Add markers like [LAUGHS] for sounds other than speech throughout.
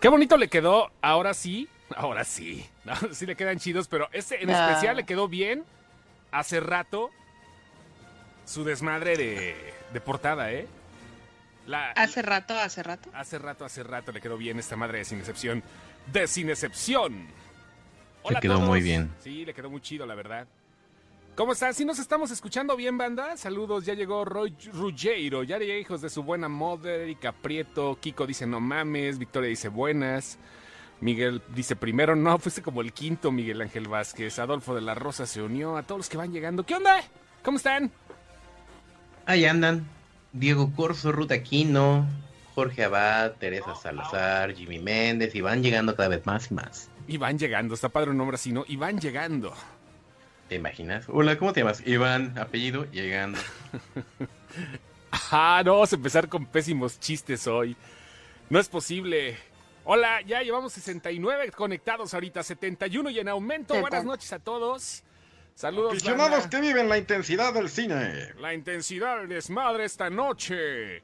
Qué bonito le quedó, ahora sí, ahora sí, sí le quedan chidos, pero este en especial le quedó bien hace rato su desmadre de, de portada, ¿eh? Hace rato, hace rato. Hace rato, hace rato le quedó bien esta madre de Sin Excepción. De Sin Excepción. Le quedó muy bien. Sí, le quedó muy chido, la verdad. ¿Cómo están? ¿Sí nos estamos escuchando bien, banda? Saludos, ya llegó Roy Ruggiero, ya llegó hijos de su buena mother, Erika Prieto, Kiko dice no mames, Victoria dice buenas, Miguel dice primero no, [LAUGHS] fuiste como el quinto Miguel Ángel Vázquez, Adolfo de la Rosa se unió, a todos los que van llegando. ¿Qué onda? ¿Cómo están? Ahí andan. Diego Corso, Ruta Aquino, Jorge Abad, Teresa Salazar, Jimmy Méndez y van llegando cada vez más y más. Y van llegando, está padre un nombre así, ¿no? Y van llegando. ¿Te imaginas? Hola, ¿cómo te llamas? Iván, apellido, llegando. [LAUGHS] Ah, no, vamos a empezar con pésimos chistes hoy. No es posible. Hola, ya llevamos 69 conectados ahorita, 71 y en aumento. Buenas noches a todos. Saludos. Aficionados que viven la intensidad del cine. La intensidad del desmadre esta noche.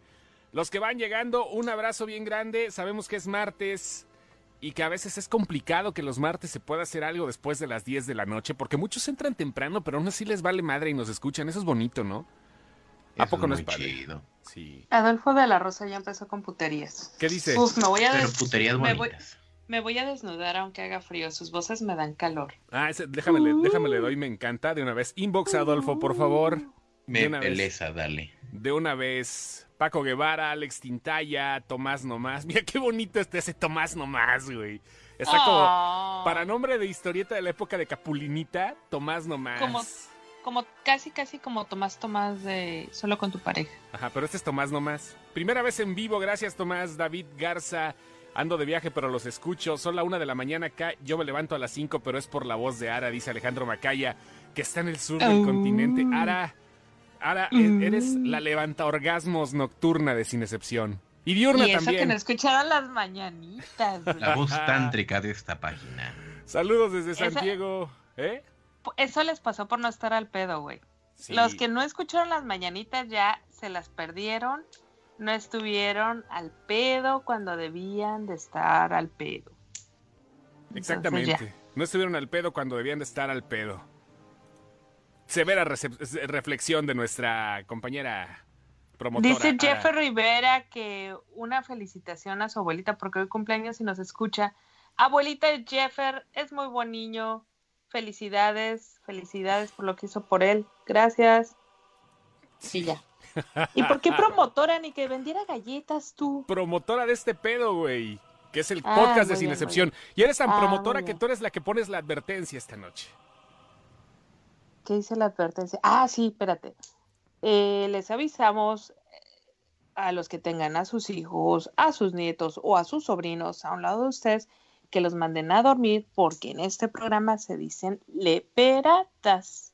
Los que van llegando, un abrazo bien grande. Sabemos que es martes y que a veces es complicado que los martes se pueda hacer algo después de las 10 de la noche, porque muchos entran temprano, pero aún así les vale madre y nos escuchan. Eso es bonito, ¿no? ¿A poco no es muy padre? chido. Sí. Adolfo de la Rosa ya empezó con puterías. ¿Qué dice? Uf, me voy a, Pero puterías me voy, me voy a desnudar aunque haga frío. Sus voces me dan calor. Ah, ese, déjame, le, déjame le doy, me encanta. De una vez. Inbox, Adolfo, por favor. De Me una vez. peleza, dale. De una vez. Paco Guevara, Alex Tintaya, Tomás Nomás. [LAUGHS] Mira qué bonito este ese Tomás Nomás, güey. Está como. Oh, Para nombre de historieta de la época de Capulinita, Tomás Nomás. Como- Como casi, casi como Tomás Tomás de Solo con tu pareja. Ajá, pero este es Tomás Nomás. Primera vez en vivo, gracias Tomás, David Garza. Ando de viaje, pero los escucho. Son la una de la mañana acá. Yo me levanto a las cinco, pero es por la voz de Ara, dice Alejandro Macaya, que está en el sur del Oh. continente. Ara, Ara, e- Mm. eres la levanta orgasmos nocturna de sin excepción. Y diurna y eso también. que no escucharon las mañanitas. güey. La voz tántrica de esta página. Saludos desde Esa- Santiago. ¿Eh? Eso les pasó por no estar al pedo, güey. Sí. Los que no escucharon las mañanitas ya se las perdieron. No estuvieron al pedo cuando debían de estar al pedo. Exactamente. No estuvieron al pedo cuando debían de estar al pedo. Severa recep- reflexión de nuestra compañera promotora. Dice Ara. Jeffer Rivera que una felicitación a su abuelita porque hoy cumpleaños y nos escucha. Abuelita Jeffer es muy buen niño. Felicidades, felicidades por lo que hizo por él. Gracias. Sí, ya. [LAUGHS] ¿Y por qué promotora ni que vendiera galletas tú? Promotora de este pedo, güey. Que es el Ah, podcast de Sin bien, Excepción. Y eres tan Ah, promotora que tú eres la que pones la advertencia esta noche. ¿Qué dice la advertencia? Ah, sí, espérate. Eh, les avisamos eh, a los que tengan a sus hijos, a sus nietos o a sus sobrinos a un lado de ustedes que los manden a dormir porque en este programa se dicen leperatas.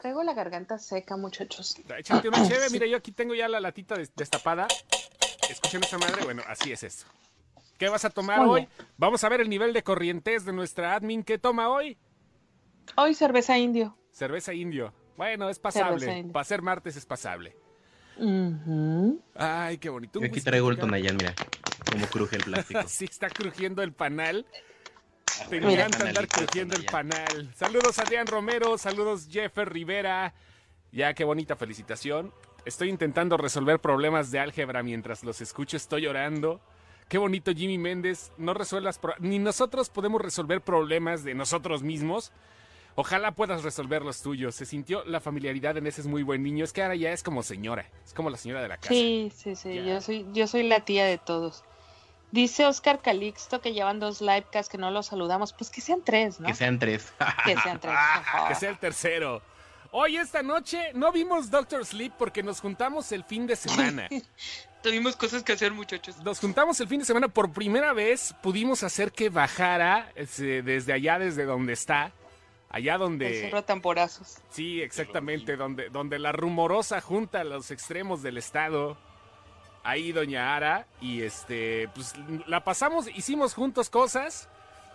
Traigo la garganta seca, muchachos. Échate una chévere. [COUGHS] Mira, yo aquí tengo ya la latita des- destapada. Escuchen esta madre. Bueno, así es esto. ¿Qué vas a tomar hoy? Vamos a ver el nivel de corrientes de nuestra admin. ¿Qué toma hoy? Hoy cerveza indio. Cerveza indio. Bueno, es pasable. Para ser martes es pasable. Ay, qué bonito. Yo aquí traigo el acá. Tonayán, mira. Cómo cruje el plástico. [LAUGHS] Sí, está crujiendo el panal. Te Mira. encanta andar crujiendo el panal. Saludos Adrián Romero, saludos Jeffer Rivera. Ya, qué bonita felicitación. Estoy intentando resolver problemas de álgebra mientras los escucho, estoy llorando. Qué bonito Jimmy Méndez, no resuelvas, ni nosotros podemos resolver problemas de nosotros mismos. Ojalá puedas resolver los tuyos. Se sintió la familiaridad en ese es muy buen niño. Es que ahora ya es como señora, es como la señora de la casa. Sí, sí, sí. Ya. Yo soy, yo soy la tía de todos. Dice Oscar Calixto que llevan dos livecasts que no los saludamos. Pues que sean tres, ¿no? Que sean tres. Que sean tres. [LAUGHS] que sea el tercero. Hoy esta noche no vimos Doctor Sleep porque nos juntamos el fin de semana. [LAUGHS] Tuvimos cosas que hacer, muchachos. Nos juntamos el fin de semana por primera vez, pudimos hacer que bajara este, desde allá, desde donde está, allá donde... tamporazos. Sí, exactamente, donde, donde la rumorosa junta a los extremos del estado. Ahí doña Ara y este, pues la pasamos, hicimos juntos cosas,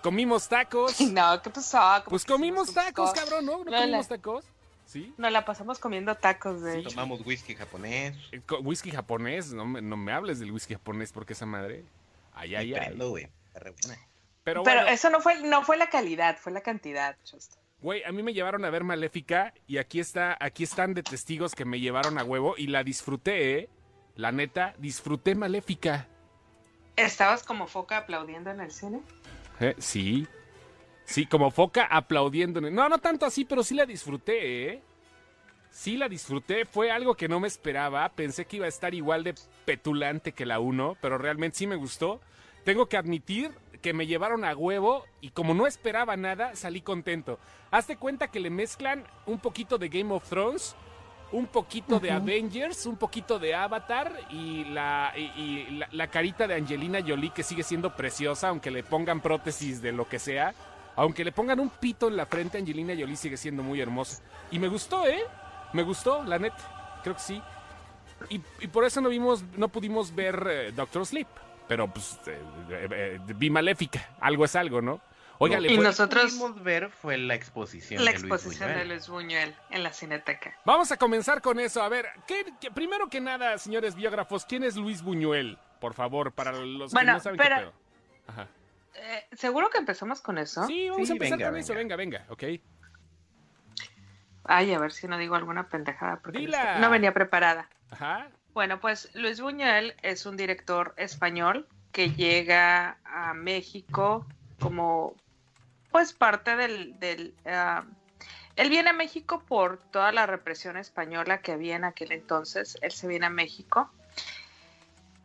comimos tacos. [LAUGHS] No, ¿qué pasó? ¿Cómo Pues comimos tacos, cabrón, ¿no? ¿No comimos tacos? ¿Sí? Nos la pasamos comiendo tacos, de Sí. Tomamos whisky japonés. Eh, Whisky japonés, no me, no me hables del whisky japonés porque esa madre. Ay, ay, ay. prendo, güey. Está re buena. Pero, Pero bueno, eso no fue, no fue la calidad, fue la cantidad. Chusto. Güey, a mí me llevaron a ver Maléfica y aquí está, aquí están de testigos que me llevaron a huevo y la disfruté, ¿eh? La neta, disfruté Maléfica. ¿Estabas como foca aplaudiendo en el cine? Eh, Sí. Sí, como foca aplaudiendo. en el- No, no tanto así, pero sí la disfruté, ¿eh? Sí la disfruté. Fue algo que no me esperaba. Pensé que iba a estar igual de petulante que la 1, pero realmente sí me gustó. Tengo que admitir que me llevaron a huevo y como no esperaba nada, salí contento. Hazte cuenta que le mezclan un poquito de Game of Thrones, un poquito de. Avengers, un poquito de Avatar y, la, y, y la, la carita de Angelina Jolie que sigue siendo preciosa, aunque le pongan prótesis de lo que sea. Aunque le pongan un pito en la frente, Angelina Jolie sigue siendo muy hermosa. Y me gustó, ¿eh? Me gustó, la neta. Creo que sí. Y, y por eso no vimos, no pudimos ver eh, Doctor Sleep. Pero pues eh, eh, eh, vi Maléfica. Algo es algo, ¿no? Oiga, le Y Nosotros- pudimos ver fue la exposición La de Luis exposición de Luis Buñuel en la Cineteca. Vamos a comenzar con eso. A ver, ¿qué, qué- primero que nada, señores biógrafos, ¿quién es Luis Buñuel? Por favor, para los Bueno, que no saben pero- qué pedo. Ajá. Eh, ¿Seguro que empezamos con eso? Sí, vamos Sí, a empezar venga, con eso. Venga, venga, ok. Ay, a ver si no digo alguna pendejada porque no Dila. no venía preparada. Ajá. Bueno, pues Luis Buñuel es un director español que llega a México como pues parte del... del ah, él viene a México por toda la represión española que había en aquel entonces. Él se viene a México.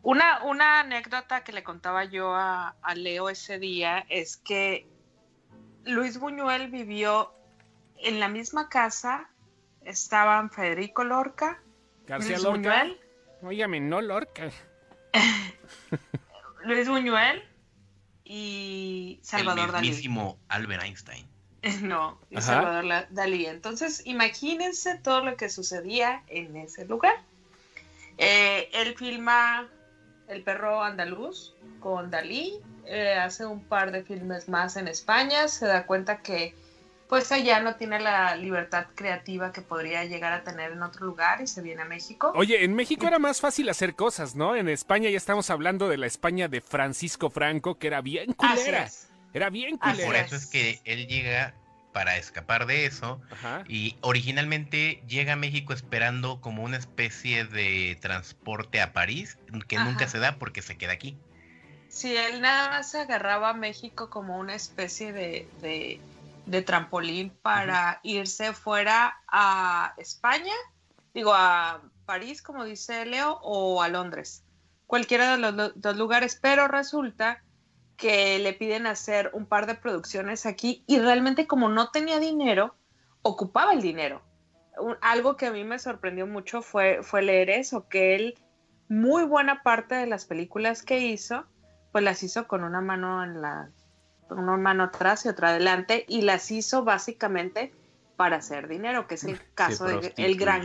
Una, una anécdota que le contaba yo a, a Leo ese día es que Luis Buñuel vivió en la misma casa. Estaban Federico Lorca, García Luis Lorca. Buñuel, Óigame, no Lorca. [LAUGHS] Luis Buñuel y Salvador el Dalí. mismísimo Albert Einstein. [LAUGHS] No, y Ajá. Salvador Dalí. Entonces, imagínense todo lo que sucedía en ese lugar. Eh, él filma El perro andaluz con Dalí, eh, hace un par de filmes más en España, se da cuenta que pues allá no tiene la libertad creativa que podría llegar a tener en otro lugar y se viene a México. Oye, en México era más fácil hacer cosas, ¿no? En España ya estamos hablando de la España de Francisco Franco, que era bien Así culera. es. Era bien Así Por culera. eso es que él llega para escapar de eso Ajá. y originalmente llega a México esperando como una especie de transporte a París que Ajá. nunca se da porque se queda aquí. Sí, él nada más se agarraba a México como una especie de, de- de trampolín para irse fuera a España, digo a París, como dice Leo, o a Londres, cualquiera de los lo- dos lugares, pero resulta que le piden hacer un par de producciones aquí y realmente como no tenía dinero, ocupaba el dinero. Un- algo que a mí me sorprendió mucho fue, fue leer eso, que él, muy buena parte de las películas que hizo, pues las hizo con una mano en la, una mano atrás y otra adelante, y las hizo básicamente para hacer dinero, que es el caso del el gran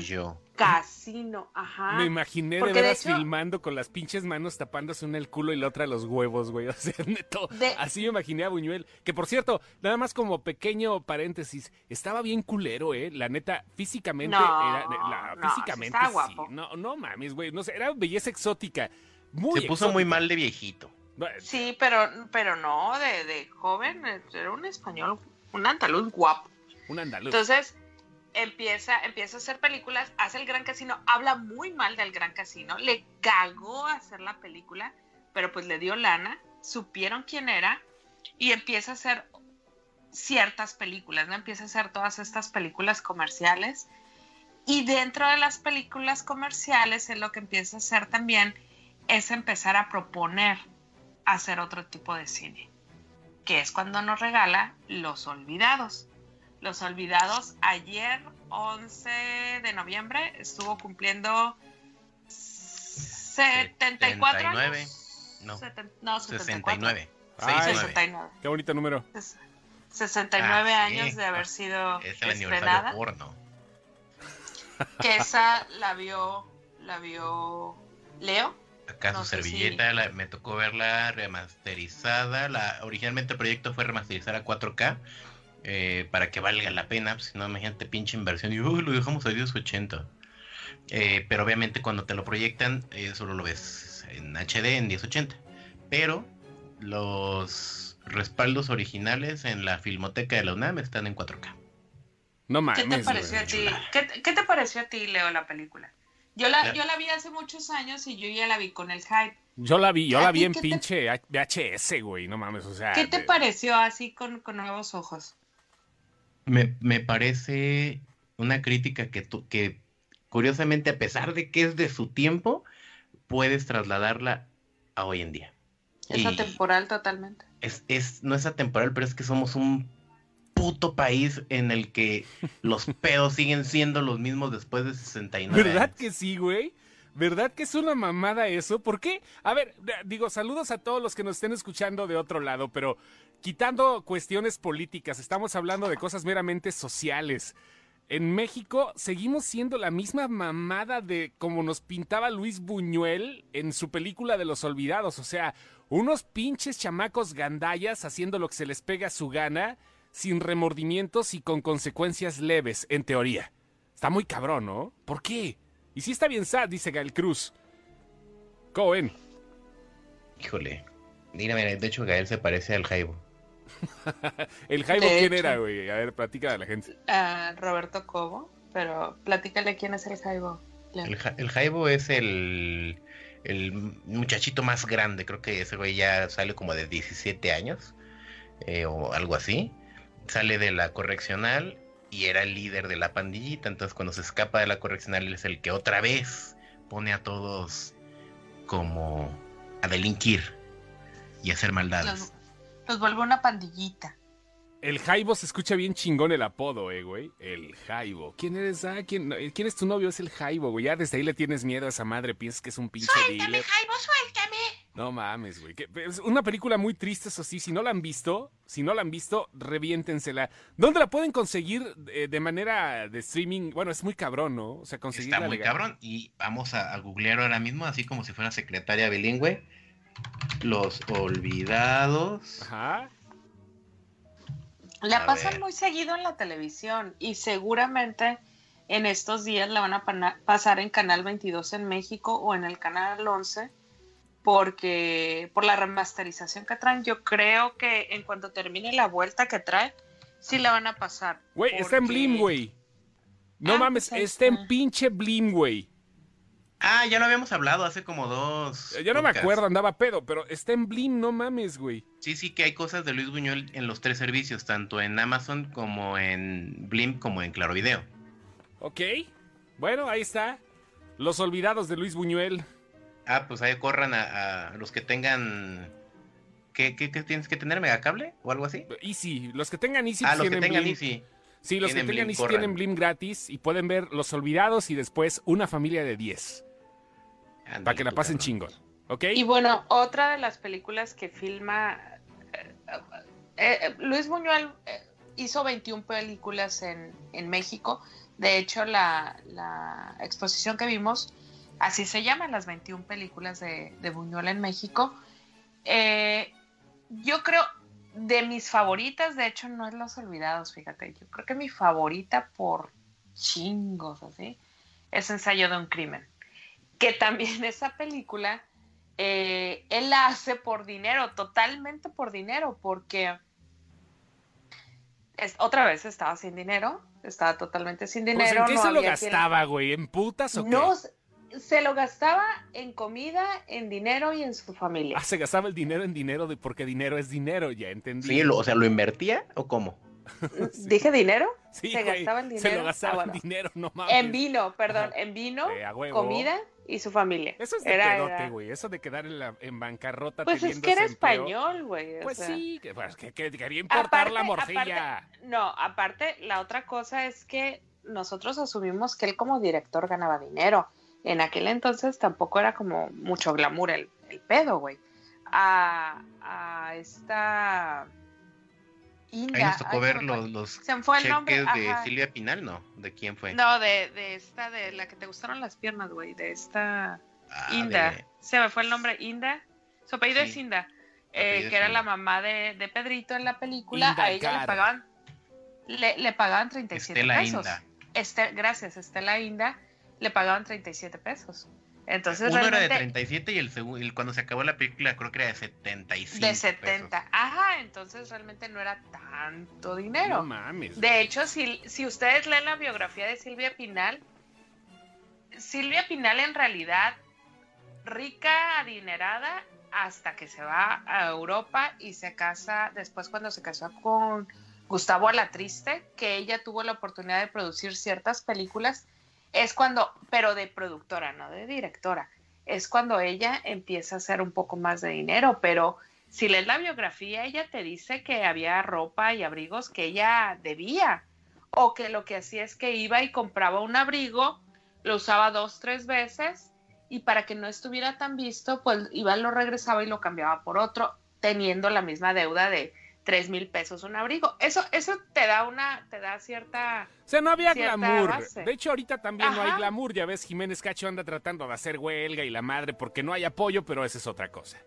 casino, ajá. Me imaginé de Porque de veras hecho- filmando con las pinches manos tapándose una el culo y la otra los huevos, güey. [LAUGHS] O sea, neto. De- Así me imaginé a Buñuel. Que por cierto, nada más como pequeño paréntesis, estaba bien culero, ¿eh? La neta, físicamente No, era. la- no, físicamente sí. No, no mames, güey. No sé, era belleza exótica. Muy Se puso muy exótica. mal de viejito. Sí, pero, pero no, de, de joven, eh, era un español, un andaluz guapo. Un andaluz. Entonces empieza, empieza a hacer películas, hace el Gran Casino, habla muy mal del Gran Casino, le cagó hacer la película, pero pues le dio lana, supieron quién era y empieza a hacer ciertas películas, ¿no? Empieza a hacer todas estas películas comerciales y dentro de las películas comerciales él lo que empieza a hacer también es empezar a proponer hacer otro tipo de cine, que es cuando nos regala Los Olvidados. Los Olvidados ayer, 11 de noviembre, estuvo cumpliendo 74 79, años. no, Seten- no, 74. 69. Ay, 69. 69. Qué bonito número. Ses- 69 Ah, sí. años de haber sido Es el estrenada. porno. Que esa la vio, la vio Leo. Acá No su si- servilleta, la- me tocó verla remasterizada. La, originalmente el proyecto fue remasterizar a 4K eh, para que valga la pena, pues, si no, imagínate pinche inversión y "Uy, lo dejamos a 1080. Eh, pero obviamente cuando te lo proyectan, eh, solo lo ves en HD, en 1080. Pero los respaldos originales en la filmoteca de la UNAM están en 4K. No ¿Qué mames. te pareció a ti? ¿Qué, qué te pareció a ti, Leo, la película? Yo la, yo la vi hace muchos años y yo ya la vi con el hype. Yo la vi, yo ¿A la vi en te- pinche VHS, güey, no mames, o sea. ¿Qué te de- pareció así con, con nuevos ojos? Me, me parece una crítica que, tu- que, curiosamente, a pesar de que es de su tiempo, puedes trasladarla a hoy en día. Es Y atemporal totalmente. es, es, no es atemporal, pero es que somos un puto país en el que los [LAUGHS] pedos siguen siendo los mismos después de 69 ¿Verdad años. que sí, güey? ¿Verdad que es una mamada eso? ¿Por qué? A ver, digo, saludos a todos los que nos estén escuchando de otro lado, pero quitando cuestiones políticas, estamos hablando de cosas meramente sociales. En México seguimos siendo la misma mamada de como nos pintaba Luis Buñuel en su película de los olvidados. O sea, unos pinches chamacos gandallas haciendo lo que se les pega a su gana, sin remordimientos y con consecuencias leves, en teoría. Está muy cabrón, ¿no? ¿Por qué? Y sí está bien sad, dice Gael Cruz. Cohen. Híjole. Mira, mira, de hecho Gael se parece al Jaibo. [LAUGHS] ¿El Jaibo De quién hecho. era, güey? A ver, platica a la gente. Ah, Roberto Cobo, pero platícale quién es el Jaibo. El, Ja- el Jaibo es el, el muchachito más grande, creo que ese güey ya sale como de 17 años eh, o algo así. Sale de la correccional y era el líder de la pandillita, entonces cuando se escapa de la correccional él es el que otra vez pone a todos como a delinquir y a hacer maldades. Los, los vuelve una pandillita. El Jaibo se escucha bien chingón el apodo, eh, güey. El Jaibo. ¿Quién eres? Ah, ¿quién, ¿quién es tu novio? Es el Jaibo, güey. Ya desde ahí le tienes miedo a esa madre. Piensas que es un pinche dealer. Jaibo, suéltame! No mames, güey. Es una película muy triste, eso sí. Si no la han visto, si no la han visto, reviéntensela. ¿Dónde la pueden conseguir eh, de manera de streaming? Bueno, es muy cabrón, ¿no? O sea, conseguirla Está muy legal. cabrón y vamos a, a googlear ahora mismo, así como si fuera secretaria bilingüe. Los olvidados. Ajá. La A pasan ver. muy seguido en la televisión y seguramente en estos días la van a pasar en Canal 22 en México o en el Canal 11 porque por la remasterización que traen, yo creo que en cuanto termine la vuelta que trae, sí la van a pasar. Güey, está en Blim, güey. No Ah, mames, pues está en pinche Blim, güey. Ah, ya lo habíamos hablado hace como dos. Eh, Yo no me acuerdo, andaba pedo, pero está en Blim, no mames, güey. Sí, sí, que hay cosas de Luis Buñuel en los tres servicios, tanto en Amazon como en Blim como en Claro Video. Ok. Bueno, ahí está. Los olvidados de Luis Buñuel. Ah, pues ahí corran a, a los que tengan. ¿Qué, qué, qué tienes que tener? ¿Megacable o algo así? Easy. Los que tengan Easy ah, pues, los que tienen tengan Blim. Easy. Sí, los que tienen tengan Blim, Easy corran. tienen Blim gratis y pueden ver Los olvidados y después Una familia de 10. Ándale, Para que la pasen cabrón. chingón. ¿Ok? Y bueno, otra de las películas que filma eh, eh, eh, Luis Buñuel eh, hizo 21 películas en, en México. De hecho, la, la exposición que vimos, así se llaman las 21 películas de, de Buñuel en México. Eh, yo creo, de mis favoritas, de hecho, no es Los Olvidados, fíjate. Yo creo que mi favorita por chingos, así, es Ensayo de un Crimen. Que también [LAUGHS] esa película eh, él la hace por dinero, totalmente por dinero, porque es, otra vez estaba sin dinero, estaba totalmente sin Pues, dinero. ¿En qué no se lo gastaba, güey? ¿En putas o? No, se lo gastaba en comida, en dinero y en su familia. Ah, se gastaba el dinero en dinero de, porque dinero es dinero, ya entendí. Sí, lo- o sea, ¿lo invertía o cómo? [LAUGHS] ¿Dije dinero? Sí, se güey, gastaba en Se dinero. lo gastaba Ah, en dinero, no mames. En vino, perdón, Ajá. en vino, Eh, comida y su familia. Eso es de Era- era- güey. Eso de quedar en, la, en bancarrota Pues es teniendo que era empleo. español, güey. o Pues sea. sí, que, pues, que- que quería importar la morcilla. aparte- no, aparte, la otra cosa es que nosotros asumimos que él como director ganaba dinero. En aquel entonces tampoco era como mucho glamour el, el pedo, güey. A, a esta Inda. Ahí nos tocó ay, ver se me fue- los, los Se me fue el nombre. cheques de ajá. Silvia Pinal, ¿no? ¿De quién fue? No, de, de esta, de la que te gustaron las piernas, güey. De esta Ah, Inda. de- Se me fue el nombre, Inda. Su apellido Sí. es Inda. Eh, que era la mamá de, de Pedrito en la película. Inda a ella le pagaban le, le pagaban 37 Estela pesos. Inda. Este, gracias, Estela Inda le pagaban 37 pesos. Entonces Uno era de realmente 37 y el, el cuando se acabó la película creo que era de 75. de 70. Ajá, entonces realmente no era tanto dinero. No mames. De hecho, si, si ustedes leen la biografía de Silvia Pinal, Silvia Pinal en realidad rica, adinerada, hasta que se va a Europa y se casa, después cuando se casó con Gustavo Alatriste, que ella tuvo la oportunidad de producir ciertas películas, es cuando, pero de productora, no de directora, es cuando ella empieza a hacer un poco más de dinero, pero si lees la biografía, ella te dice que había ropa y abrigos que ella debía, o que lo que hacía es que iba y compraba un abrigo, lo usaba dos, tres veces, y para que no estuviera tan visto, pues iba, lo regresaba y lo cambiaba por otro, teniendo la misma deuda de tres mil pesos un abrigo. Eso, eso te da una, te da cierta O sea, no había glamour. base. De hecho, ahorita también no hay glamour. Ya ves, Jiménez Cacho anda tratando de hacer huelga y la madre porque no hay apoyo, pero esa es otra cosa.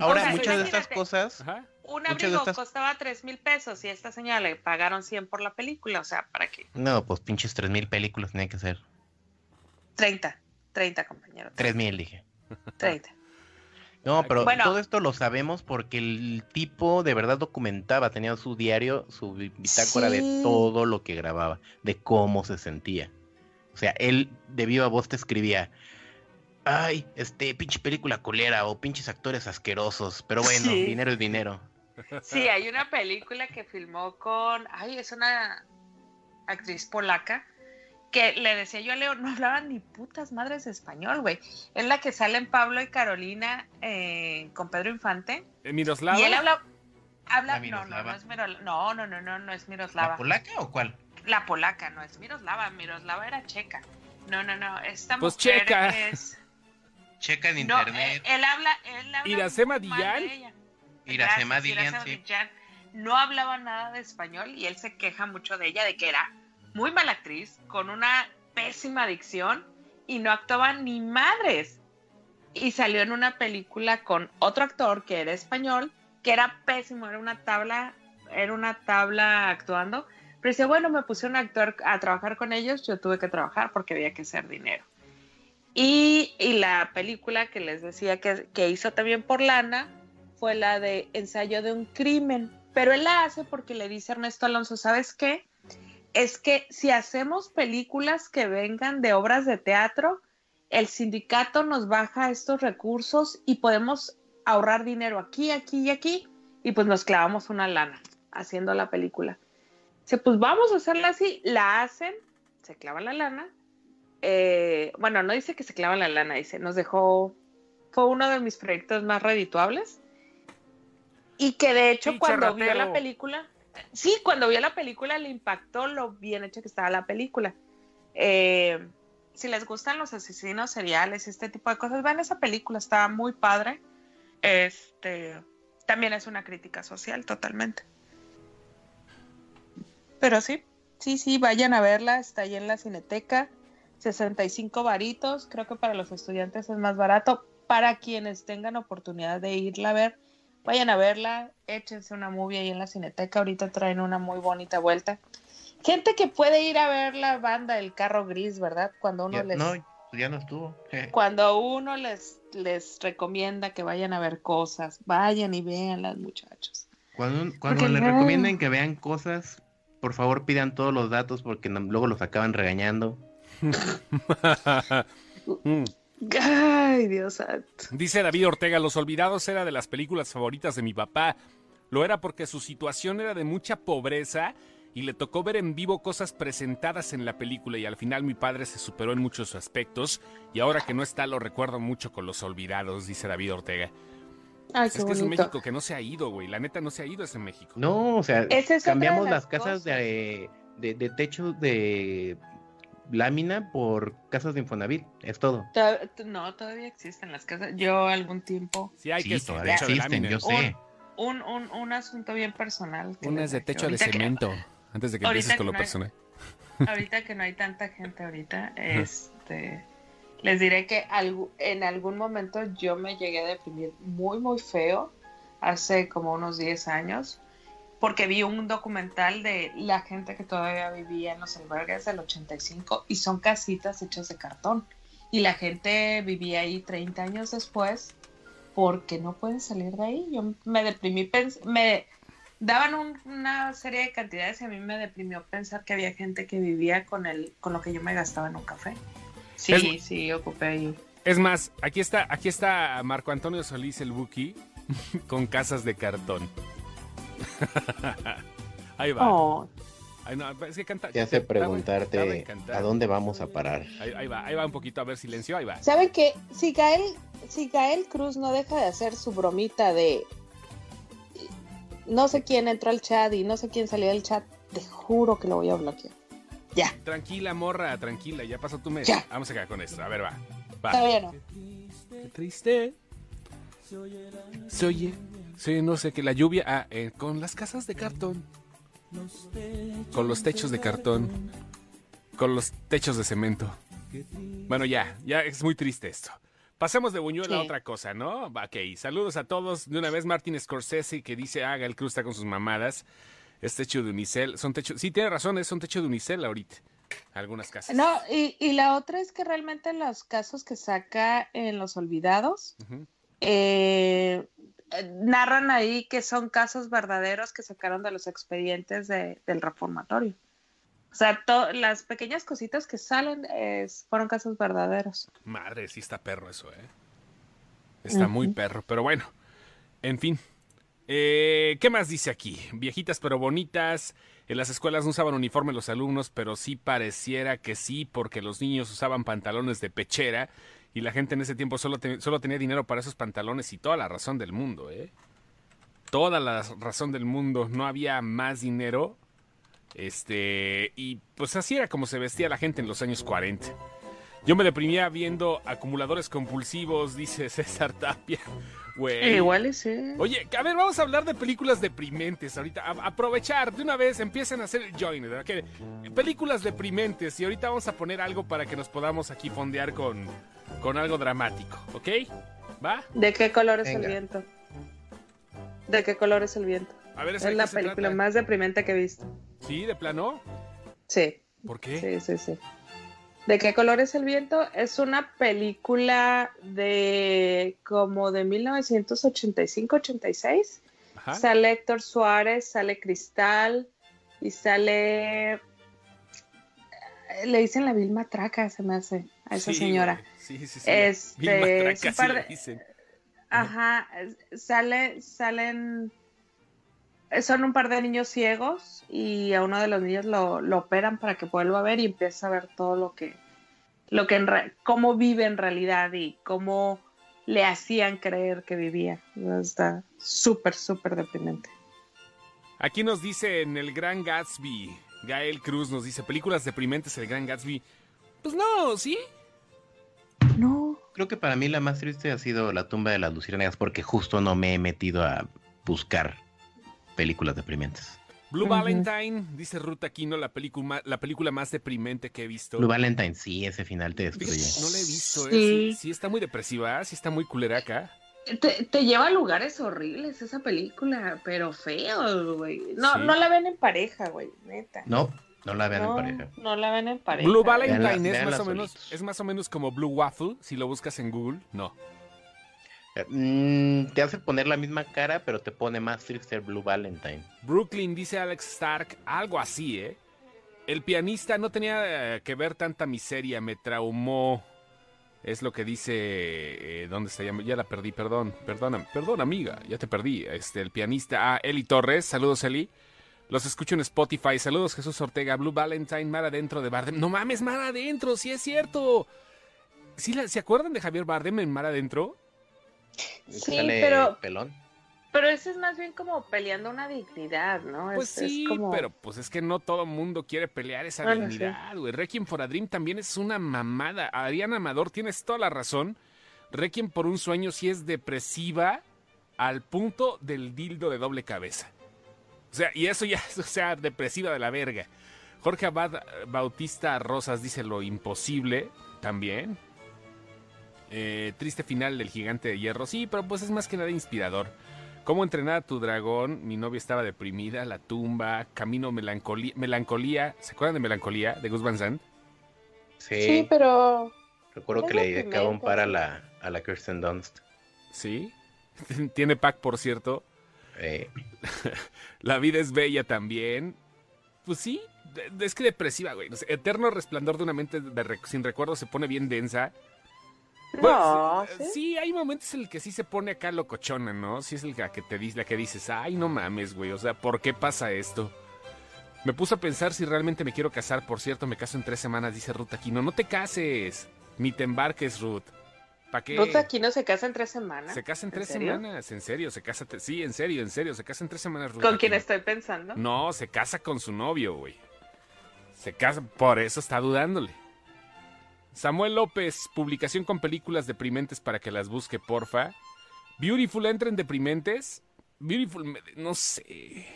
Ahora, muchas de estas cosas, Ajá. Un abrigo estas- costaba tres mil pesos y a esta señora le pagaron 100 por la película, o sea, ¿para qué? no, pues pinches 3000 películas tenía que ser. 30, 30 compañeros, 3000 dije. 30. No, pero Bueno. todo esto lo sabemos porque el tipo de verdad documentaba, tenía su diario, su bi- bitácora de todo lo que grababa, de cómo se sentía. O sea, él de viva voz te escribía, ay, este, pinche película culera o pinches actores asquerosos, pero bueno, Sí. dinero es dinero. Sí, hay una película que filmó con, ay, es una actriz polaca que le decía yo a Leo, no hablaban ni putas madres de español, güey. Es la que salen Pablo y Carolina eh, con Pedro Infante. Miroslava. Y él habla, habla, La no, no, Miroslava. no es Miroslava, no, no, no, no, no es ¿La Miroslava. polaca o cuál? La polaca, no es Miroslava, Miroslava era checa. No, no, no, esta Pues mujer checa. es... Checa en No, internet. eh, él habla, él habla Iracema Dillán. Iracema Dillán, sí. Dillán. No hablaba nada de español y él se queja mucho de ella, de que era muy mala actriz, con una pésima dicción y no actuaba ni madres. Y salió en una película con otro actor que era español, que era pésimo, era una tabla, era una tabla actuando. Pero dice, bueno, me pusieron a actuar, a trabajar con ellos, yo tuve que trabajar porque había que hacer dinero. Y, y la película que les decía que, que hizo también por lana fue la de ensayo de un crimen. Pero él la hace porque le dice a Ernesto Alonso, ¿sabes qué? Es que si hacemos películas que vengan de obras de teatro, el sindicato nos baja estos recursos y podemos ahorrar dinero aquí, aquí y aquí. Y pues nos clavamos una lana haciendo la película. Dice, pues vamos a hacerla así. La hacen, se clava la lana. Eh, bueno, no dice que se clava la lana, dice, nos dejó, fue uno de mis proyectos más redituables. Y que de hecho cuando vio la película, sí, cuando vio la película le impactó lo bien hecha que estaba la película. Eh, si les gustan los asesinos seriales este tipo de cosas, vean esa película, está muy padre. Este también es una crítica social totalmente. Pero sí, sí, sí, vayan a verla, está ahí en la Cineteca, 65 varitos, creo que para los estudiantes es más barato. Para quienes tengan oportunidad de irla a ver, vayan a verla, échense una movie ahí en la Cineteca, ahorita traen una muy bonita vuelta. Gente que puede ir a ver la banda El Carro Gris, ¿verdad? Cuando uno Ya- les no, ya no estuvo. [LAUGHS] cuando uno les les recomienda que vayan a ver cosas, vayan y veanlas, muchachos. Cuando, cuando Porque les no. recomienden que vean cosas, por favor pidan todos los datos porque no- luego los acaban regañando. [LAUGHS] [LAUGHS] Ay, Dios santo. Dice David Ortega, Los Olvidados era de las películas favoritas de mi papá. Lo era porque su situación era de mucha pobreza y le tocó ver en vivo cosas presentadas en la película y al final mi padre se superó en muchos aspectos y ahora que no está lo recuerdo mucho con Los Olvidados, dice David Ortega. Ay, Es que es un. México que no se ha ido, güey. La neta no se ha ido ese México. No, o sea, es cambiamos las, las casas de, de techo de lámina por casas de Infonavit, es todo. No, todavía existen las casas. Yo algún tiempo, Sí, hay sí, que todavía de existen, yo sé. un, un, un asunto bien personal. Una es de techo de Ahorita que- cemento. Antes de que empieces con que lo no hay- personal. ahorita que no hay tanta gente ahorita, este, les diré que en algún momento yo me llegué a definir muy, muy feo, hace como unos 10 años, porque vi un documental de la gente que todavía vivía en los albergues del 85 y son casitas hechas de cartón. Y la gente vivía ahí 30 años después porque no pueden salir de ahí. Yo me deprimí, me daban una serie de cantidades y a mí me deprimió pensar que había gente que vivía con el con lo que yo me gastaba en un café. Sí, sí, ocupé ahí. Es más, aquí está, aquí está Marco Antonio Solís el Buki [LAUGHS] con casas de cartón. [LAUGHS] Ahí va. Oh. es que canta, te hace preguntarte a dónde vamos a parar. Ahí, va, ahí va un poquito a ver silencio, ahí va. ¿Saben que si Gael, si Gael Cruz no deja de hacer su bromita de no sé quién entró al chat y no sé quién salió del chat, te juro que lo voy a bloquear. Ya. Tranquila, morra, tranquila, ya pasó tu mes. Ya. Vamos a quedar con esto. A ver, va. va. Todavía no. Qué triste. Se oye Sí, no sé, que la lluvia... Ah, eh, con las casas de cartón. Con los techos de cartón. Con los techos de cemento. Bueno, ya, ya es muy triste esto. Pasemos de Buñuel a otra cosa, ¿no? Ok, saludos a todos. De una vez Martin Scorsese que dice, haga el cruz está con sus mamadas. Es techo de unicel. Son techo... Sí, tiene razón, es un techo de unicel ahorita. Algunas casas. No, y, y la otra es que realmente los casos que saca en Los Olvidados... eh, eh, narran ahí que son casos verdaderos que sacaron de los expedientes del reformatorio. O sea, las pequeñas cositas que salen fueron casos verdaderos. Madre, sí está perro eso, ¿eh? Está muy perro, pero bueno, en fin. Eh, ¿Qué más dice aquí? Viejitas pero bonitas. En las escuelas no usaban uniforme los alumnos, pero sí pareciera que sí, porque los niños usaban pantalones de pechera y la gente en ese tiempo solo, solo tenía dinero para esos pantalones y toda la razón del mundo, ¿eh? Toda la razón del mundo. No había más dinero. Este, y pues así era como se vestía la gente en los años 40. Yo me deprimía viendo acumuladores compulsivos, dice [LAUGHS] César Tapia. Güey. Igual sí. Oye, a ver, vamos a hablar de películas deprimentes ahorita. aprovechar de una vez, empiecen a hacer el join. películas deprimentes. Y ahorita vamos a poner algo para que nos podamos aquí fondear con, con algo dramático, ¿ok? ¿Va? ¿De qué color es el viento? ¿De qué color es el viento? A ver, es la película más deprimente que he visto. ¿Sí? ¿De plano? Sí. ¿Por qué? Sí, sí, sí. ¿De qué color es el viento? Es una película de como de 1985-86. Sale Héctor Suárez, sale Cristal y sale... Le dicen la Vilma Traca, se me hace, a esa señora. Sí, sí, sí. Este, Ajá, sale, salen, son un par de niños ciegos y a uno de los niños lo, operan para que vuelva a ver y empieza a ver todo lo que, lo que en cómo vive en realidad y cómo le hacían creer que vivía. Está súper, súper deprimente. Aquí nos dice en el Gran Gatsby, Gael Cruz nos dice, películas deprimentes, el Gran Gatsby. Pues no, ¿sí? No. Creo que para mí la más triste ha sido La tumba de las luciérnagas porque justo no me he metido a buscar películas deprimentes. Blue Valentine, dice Ruth Aquino, la película, la película más deprimente que he visto. Blue Valentine, sí, ese final te destruye. No la he visto, ¿eh? sí. está muy depresiva, sí está muy culeraca. Te, te, lleva a lugares horribles esa película, pero feo, güey. No, no la ven en pareja, güey, neta. No, no la ven en pareja. No la ven en pareja. Blue Valentine es, más o menos, es más o menos como Blue Waffle, si lo buscas en Google, no. Eh, mm, te hace poner la misma cara, pero te pone más triste Blue Valentine. Brooklyn, dice Alex Stark, algo así, ¿eh? El pianista no tenía eh, que ver tanta miseria, me traumó. Es lo que dice. Eh, ¿Dónde está? Ya, la perdí, perdón. Perdona, perdón, amiga. Ya te perdí. Este, el pianista. Ah, Eli Torres. Saludos, Eli. Los escucho en Spotify. Saludos, Jesús Ortega. Blue Valentine, Mar Adentro de Bardem. No mames, Mar Adentro, sí es cierto. ¿Sí ¿Se acuerdan de Javier Bardem en Mar Adentro? Sí, pero. Pelón. Pero ese es más bien como peleando una dignidad, ¿no? Pues sí, pero pues es que no todo mundo quiere pelear esa dignidad, güey. Requiem for a Dream también es una mamada. Adriana Amador, tienes toda la razón. Requiem por un sueño sí es depresiva al punto del dildo de doble cabeza. O sea, y eso ya es, [LAUGHS] o sea, depresiva de la verga. Jorge Abad Bautista Rosas dice lo imposible también. Eh, triste final del gigante de hierro. Sí, pero pues es más que nada inspirador. ¿Cómo entrenar a tu dragón? Mi novia estaba deprimida, la tumba, camino melancolía, melancolía. ¿Se acuerdan de melancolía de Gus Van Sant? Sí, Sí, pero recuerdo que le dedicaba un deprimente, par a sí. la, a la Kirsten Dunst. Sí. [LAUGHS] Tiene pack, por cierto. Eh, [LAUGHS] La vida es bella también. Pues sí, de- es que depresiva, güey. No sé, Eterno resplandor de una mente de rec- sin recuerdo se pone bien densa. no, Pues, ¿sí? sí, hay momentos en el que sí se pone acá locochona, ¿no? Sí es el que te dice, la que dices, ay, no mames, güey. O sea, ¿por qué pasa esto? Me puse a pensar si realmente me quiero casar. Por cierto, me caso en tres semanas, dice Ruth Aquino. No te cases, ni te embarques, Ruth. ¿Para qué? Ruth aquí no se casa en tres semanas. Se casa en ¿En tres serio? semanas, en serio, se casa, sí, en serio, en serio, se casa en tres semanas. Ruth ¿Con quién Aquino. estoy pensando? No, se casa con su novio, güey. Se casa, por eso está dudándole. Samuel López, publicación con películas deprimentes para que las busque, porfa. Beautiful entra en deprimentes. Beautiful, no sé.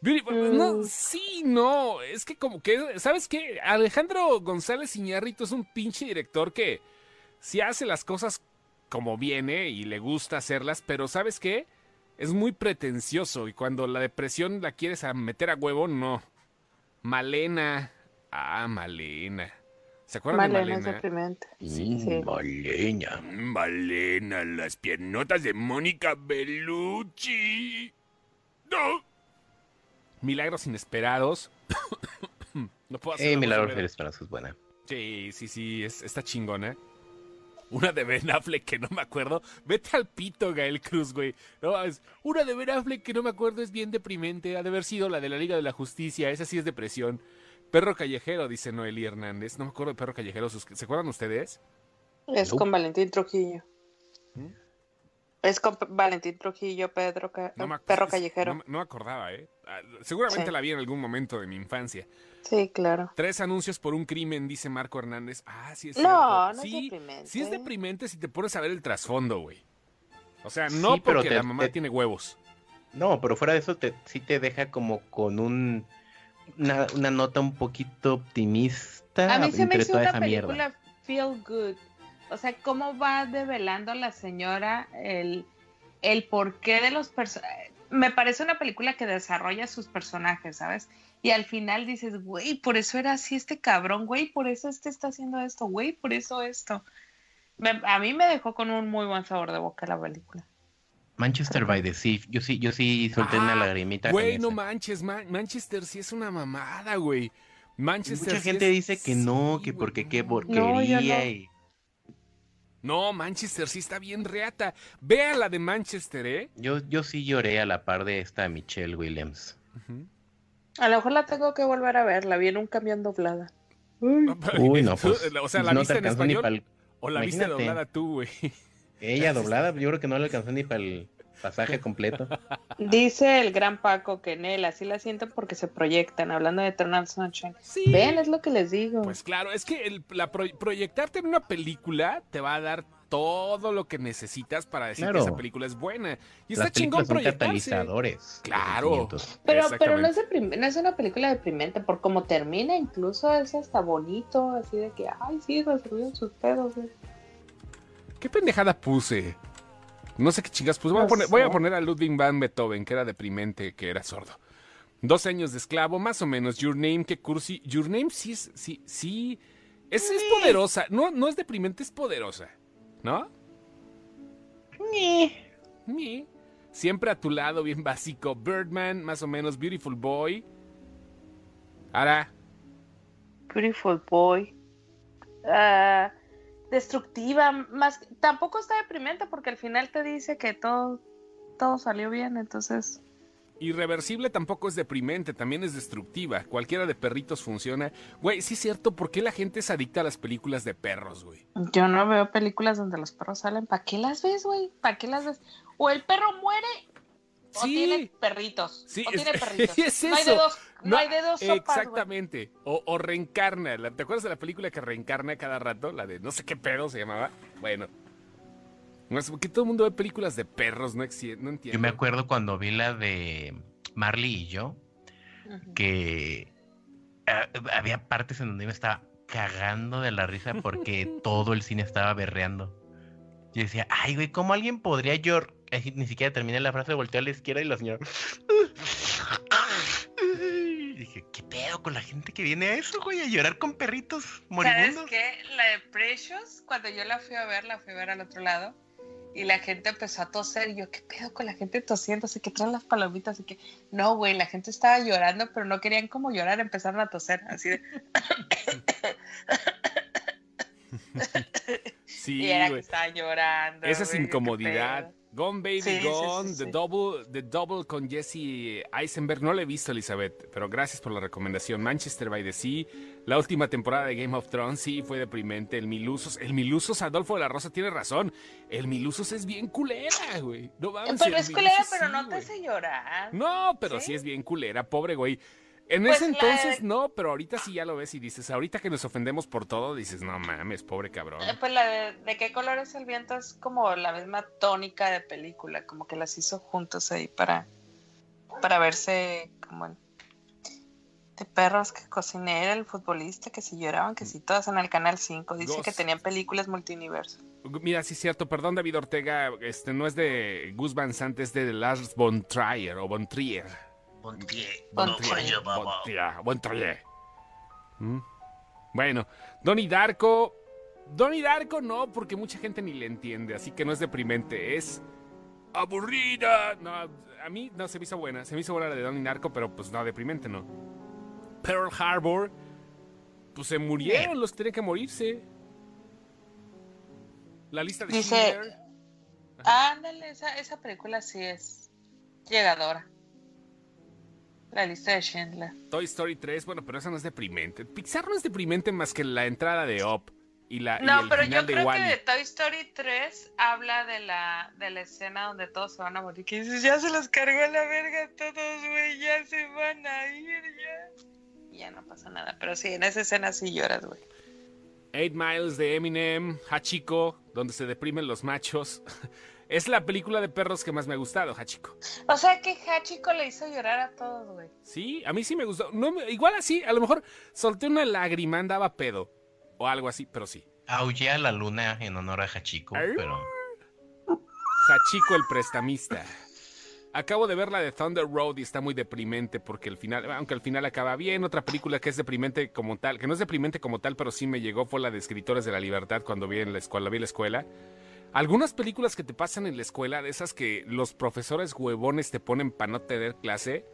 Beautiful, no, Mm. sí, no. Es que como que, ¿sabes qué? Alejandro González Iñárritu es un pinche director que sí hace las cosas como viene y le gusta hacerlas, pero ¿sabes qué? Es muy pretencioso y cuando la depresión la quieres a meter a huevo, no. Malena. Ah, Malena. ¿Se acuerdan Malena de Malena? mm, Sí. Malena. Malena, las piernotas de Mónica Bellucci. No. Milagros inesperados. [COUGHS] no puedo hacer Eh, Milagros Esperanza es buena. Sí, sí, sí, es, está chingona. Una de Ben Affleck que no me acuerdo. Vete al pito, Gael Cruz, güey. No mames. Una de Ben Affleck que no me acuerdo es bien deprimente. Ha de haber sido la de la Liga de la Justicia. Esa sí es depresión. Perro Callejero, dice Noeli Hernández. No me acuerdo de Perro Callejero. ¿sus- ¿Se acuerdan ustedes? Es con Valentín Trujillo. ¿Mm? Es con Valentín Trujillo, Pedro, Ca- No Perro es- Callejero. No, no me acordaba, ¿eh? Ah, Seguramente Sí. la vi en algún momento de mi infancia. Sí, claro. Tres anuncios por un crimen, dice Marco Hernández. Ah, sí es No, cierto. no es deprimente. Sí es deprimente si te pones a ver el trasfondo, güey. O sea, no Sí, pero porque te- la mamá te- tiene huevos. No, pero fuera de eso te, sí te deja como con un una, una nota un poquito optimista A mí se me hizo una mierda. película feel good. O sea, cómo va develando la señora el, el porqué de los personajes. Me parece una película que desarrolla sus personajes, ¿sabes? Y al final dices, güey, por eso era así este cabrón, güey, por eso este está haciendo esto, güey, por eso esto. Me- a mí me dejó con un muy buen sabor de boca la película. Manchester by the Sea, yo sí, yo sí solté una Ah, lagrimita. Güey, no manches, Ma- Manchester sí es una mamada, güey. Manchester Mucha sí gente es- dice que no, sí, que porque qué porquería No, yo no. y No, Manchester sí está bien reata. Vea la de Manchester, ¿eh? yo, yo sí lloré a la par de esta Michelle Williams. A lo mejor la tengo que volver a ver, la vi en un camión doblada. Uy, no, pues. [LAUGHS] o sea, ¿la no viste te en alcanzó ni español pa'l- o la viste doblada tú, güey? Ella doblada, yo creo que no le alcanzó ni para el pasaje completo. Dice el gran Paco que en él así la sienten porque se proyectan, hablando de Eternal Sunshine. Sí. Ven, es lo que les digo. Pues claro, es que el- la pro- proyectarte en una película te va a dar todo lo que necesitas para decir Claro. que esa película es buena. Y está chingón son catalizadores. Claro. pero, pero no, es no es una película deprimente, por cómo termina, incluso es hasta bonito, así de que, ay, sí, resolvieron sus pedos. güey. ¿Qué pendejada puse? No sé qué chingas puse. Voy a, No poner, voy a poner a Ludwig van Beethoven, que era deprimente, que era sordo. Dos años de esclavo, más o menos. Your Name, que cursi. Your Name sí es, sí, sí. Es, es poderosa. No, no es deprimente, es poderosa. ¿No? Ñe. Siempre a tu lado, bien básico. Birdman, más o menos. Beautiful Boy. Ahora, Beautiful Boy. Ah, destructiva, más tampoco está deprimente porque al final te dice que todo, todo salió bien, entonces. Irreversible tampoco es deprimente, también es destructiva. Cualquiera de perritos funciona. Güey, sí es cierto, ¿por qué la gente es adicta a las películas de perros, güey? Yo no veo películas donde los perros salen. ¿Para qué las ves, güey? ¿Para qué las ves? O el perro muere o Sí. tiene perritos. Sí, o es- tiene [LAUGHS] perritos. es No hay eso. de dos, no, hay de dos sopas, güey. Exactamente. O, o reencarna. La- ¿Te acuerdas de la película que reencarna cada rato? La de no sé qué pedo se llamaba. Bueno. No es que todo el mundo ve películas de perros, no, entiendo. Yo me acuerdo cuando vi la de Marley y yo, que ah, había partes en donde me estaba cagando de la risa porque [LAUGHS] todo el cine estaba berreando. Yo decía, ay, güey, ¿cómo alguien podría llorar? Ni siquiera terminé la frase, volteé a la izquierda y la señora. Y dije, ¿qué pedo con la gente que viene a eso, güey? A llorar con perritos moribundos. ¿Sabes qué? La de Precious, cuando yo la fui a ver, la fui a ver al otro lado. Y la gente empezó a toser. Y yo, ¿qué pedo con la gente tosiendo? Así que traen las palomitas. Así que, no, güey, la gente estaba llorando, pero no querían como llorar. Empezaron a toser. Así de. [LAUGHS] Sí, [LAUGHS] y era que estaba llorando. Esa es incomodidad. Gone Baby Sí, Gone, sí, The. Double, The Double con Jesse Eisenberg. No la he visto, Elizabeth, pero gracias por la recomendación. Manchester by the Sea, la última temporada de Game of Thrones, sí, fue deprimente. El Milusos, el Milusos, Adolfo de la Rosa tiene razón. El Milusos es bien culera, güey. No mames, Pero el es culera, pero no te hace llorar. No, pero ¿Sí? es bien culera, pobre güey. En Pues ese la- entonces no, pero ahorita sí ya lo ves y dices, ahorita que nos ofendemos por todo, dices, no mames, pobre cabrón. Eh, Pues la de, de qué color es el viento es como la misma tónica de película, como que las hizo juntos ahí para, para verse como de perros que cocinera, el futbolista, que si lloraban, que si todas en el canal 5. Dice que tenían películas multiuniverso. Mira, sí es cierto, perdón David Ortega, este no es de Gus Van Sant, es de Lars von Trier o von Trier. Trier. ¿Mm? Bueno, Donnie Darko, Donnie Darko no, porque mucha gente ni le entiende, así que no es deprimente, es aburrida. No, a mí no se me hizo buena, se me hizo buena la de Donnie Darko, pero pues no, deprimente no. Pearl Harbor, pues se murieron los que tenían que morirse. La lista de Dice- Schindler. Ándale, esa, esa película sí es llegadora. La lista de Schindler. Toy Story 3, bueno, pero esa no es deprimente. Pixar no es deprimente más que la entrada de Up y, la, y No, el pero final yo de creo Wall-E. que de Toy Story 3 habla de la, de la escena donde todos se van a morir. Que dices, ya se los cargó la verga todos, güey, ya se van a ir, ya. Y ya no pasa nada. Pero sí, en esa escena sí lloras, güey. Eight Miles de Eminem, Hachiko, donde se deprimen los machos. [LAUGHS] Es la película de perros que más me ha gustado, Hachiko. O sea que Hachiko le hizo llorar a todos, güey. Sí, a mí sí me gustó. No, me- igual así, a lo mejor solté una lágrima, andaba pedo. O algo así, pero sí. Aullé a la luna en honor a Hachiko, Ay. pero Hachiko el prestamista. Acabo de ver la de Thunder Road y está muy deprimente porque el final, aunque al final acaba bien, otra película que es deprimente como tal, que no es deprimente como tal, pero sí me llegó fue la de Escritores de la Libertad cuando vi en la escuela, vi en la escuela. Algunas películas que te pasan en la escuela, de esas que los profesores huevones te ponen para no tener clase,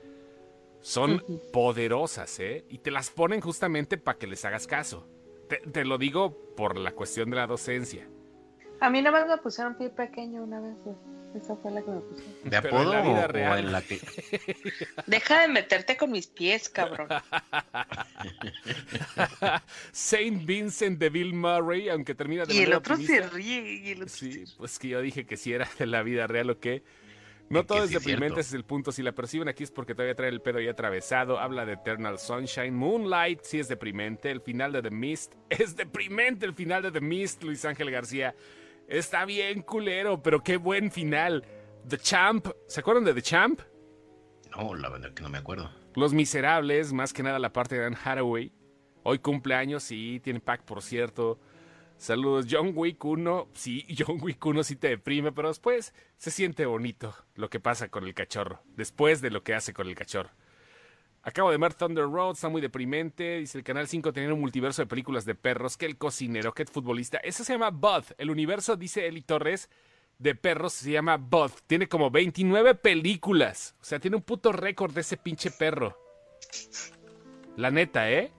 son poderosas, ¿eh? Y te las ponen justamente para que les hagas caso. Te, te lo digo por la cuestión de la docencia. A mí nomás me pusieron pie pequeño una vez, güey. Esa fue la que me pusieron. ¿de Pero en apodo la vida o- en la que [LAUGHS] Deja de meterte con mis pies, cabrón. [LAUGHS] Saint Vincent de Bill Murray, aunque termina de Y el otro se ríe y el otro Sí, pues que yo dije que si era de la vida real o qué. No todo es sí es deprimente, ese es el punto. Si la perciben aquí es porque todavía trae el pedo ya atravesado. Habla de Eternal Sunshine. Moonlight sí es deprimente. El final de The Mist [LAUGHS] es deprimente. El final de The Mist, Luis Ángel García. Está bien culero, pero qué buen final. The Champ, ¿se acuerdan de The Champ? No, la verdad que no me acuerdo. Los Miserables, más que nada la parte de Anne Hathaway. Hoy cumpleaños, sí, tiene pack, por cierto. Saludos, John Wick 1. Sí, [LAUGHS] John Wick 1 sí te deprime, pero después se siente bonito lo que pasa con el cachorro. Después de lo que hace con el cachorro. Acabo de ver Thunder Road, está muy deprimente. Dice el Canal 5 tenía un multiverso de películas de perros. Que el cocinero, que el futbolista. Eso se llama Bud. El universo, dice Eli Torres, de perros se llama Bud. Tiene como 29 películas. O sea, tiene un puto récord de ese pinche perro. La neta, ¿eh?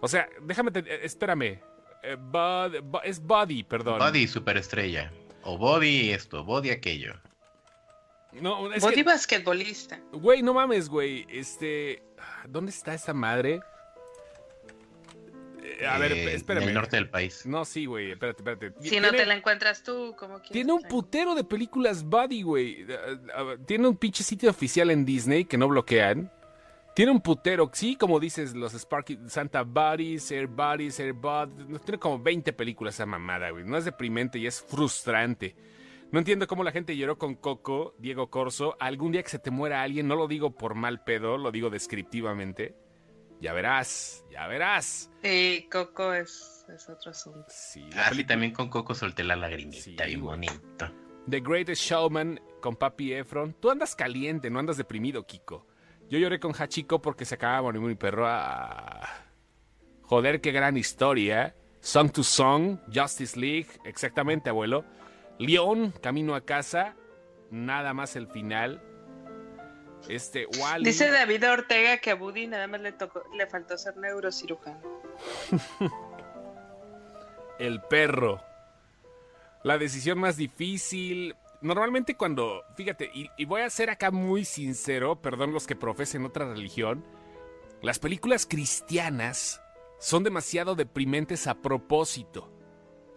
O sea, déjame, te- eh, espérame. Eh, Bud- Bu- es Buddy, perdón. Body superestrella. O body esto, body aquello. No, es Body que, basquetbolista. güey, no mames, güey. Este, ¿dónde está esa madre? Eh, a ver, Eh, espérame. En el norte del país. No, sí, güey, espérate, espérate. Si Tiene- no te la encuentras tú, como quieres. Tiene un putero de películas Buddy, güey. Eh, eh, Tiene un pinche sitio oficial en Disney que no bloquean. Tiene un putero, sí, como dices, los Sparky, Santa Buddies, Air Buddies, Air Bud. Tiene como 20 películas esa mamada, güey. No es deprimente y es frustrante. No entiendo cómo la gente lloró con Coco, Diego Corso. Algún día que se te muera alguien, no lo digo por mal pedo, lo digo descriptivamente. Ya verás, ya verás. Sí, Coco es, es otro asunto. Sí, la Ah, sí, también con Coco solté la lagrimita, Sí, bien bonito. The Greatest Showman con Papi Efron. Tú andas caliente, no andas deprimido, Kiko. Yo lloré con Hachiko porque se acaba de morir mi perro. Ah. Joder, qué gran historia. Song to Song, Justice League, exactamente, abuelo. León, Camino a casa, nada más el final. Este, Wally. Dice David Ortega que a Woody nada más le tocó, le faltó ser neurocirujano. [LAUGHS] El perro. La decisión más difícil. Normalmente cuando, fíjate, y, y voy a ser acá muy sincero, perdón los que profesen otra religión, las películas cristianas son demasiado deprimentes a propósito.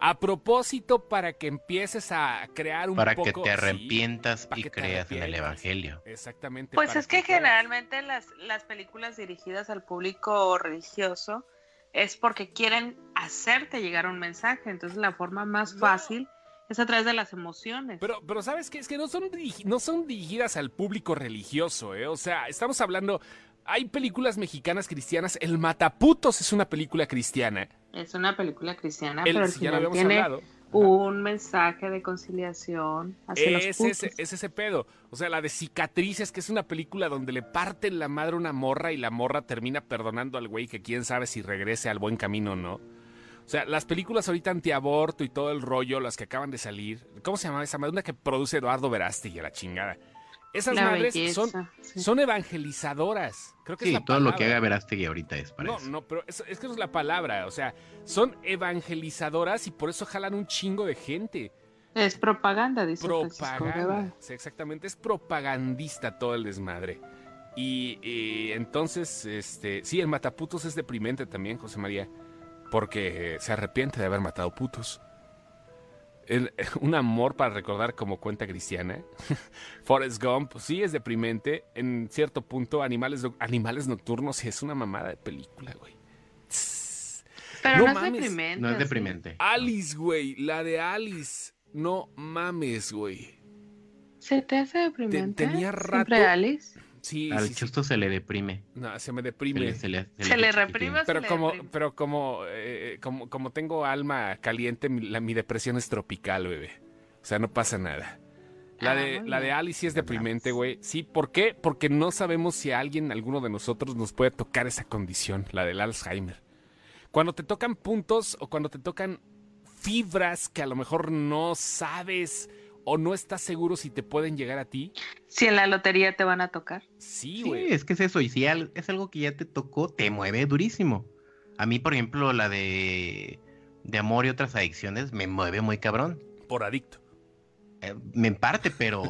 A propósito para que empieces a crear un Para poco... que te arrepientas para y que creas en el. Evangelio. exactamente. Pues para es que generalmente las, las películas dirigidas al público religioso es porque quieren hacerte llegar un mensaje. Entonces la forma más No. fácil es a través de las emociones. Pero, pero ¿sabes qué? Es que no son, no son dirigidas al público religioso, ¿eh? O sea, estamos hablando... Hay películas mexicanas cristianas. El Mataputos es una película cristiana. Es una película cristiana, El- pero al si ya lo final habíamos tiene hablado. un mensaje de conciliación hacia los Es putos. ese, es ese pedo. O sea, la de Cicatrices, que es una película donde le parten la madre una morra y la morra termina perdonando al güey que quién sabe si regrese al buen camino o no. O sea, las películas ahorita antiaborto y todo el rollo, las que acaban de salir. ¿Cómo se llama esa madre? Una que produce Eduardo Verástegui, a la chingada. Esas La madres belleza, son, sí. son evangelizadoras. Creo que es Sí, la todo lo que haga Verástegui ahorita es para No, eso. no, pero es, es que no es la palabra. O sea, son evangelizadoras y por eso jalan un chingo de gente. Es propaganda, dice Propaganda. Sí, exactamente. Es propagandista todo el desmadre. Y, y entonces, este, sí, el mataputos es deprimente también, José María, porque se arrepiente de haber matado putos. El- [LAUGHS] un amor para recordar como cuenta cristiana. [LAUGHS] Forrest Gump, sí es deprimente. En cierto punto, Animales, Animales Nocturnos es una mamada de película, güey. Pero No no, es mames. deprimente. No es ¿sí? deprimente. Alice, güey, la de Alice. No mames, güey. ¿Se te hace deprimente? tenía ¿Siempre rato- Alice? Sí, Al sí, sí. chusto se le deprime. No, se me Se deprime. le, se le- Se le reprime. pero le como, deprime. pero como, eh, como, como tengo alma caliente, mi, la- mi depresión es tropical, bebé. O sea, no pasa nada. La Ah, de, la de. Alice sí es deprimente, güey. Sí, ¿por qué? Porque no sabemos si a alguien, alguno de nosotros, nos puede tocar esa condición, la del Alzheimer. Cuando te tocan puntos o cuando te tocan fibras que a lo mejor no sabes o no estás seguro si te pueden llegar a ti. Si en la lotería te van a tocar. Sí, Sí, güey. es que es eso. Y si es algo que ya te tocó, te mueve durísimo. A mí, por ejemplo, la de, de amor y otras adicciones me mueve muy cabrón. Por adicto. Eh, me parte, pero.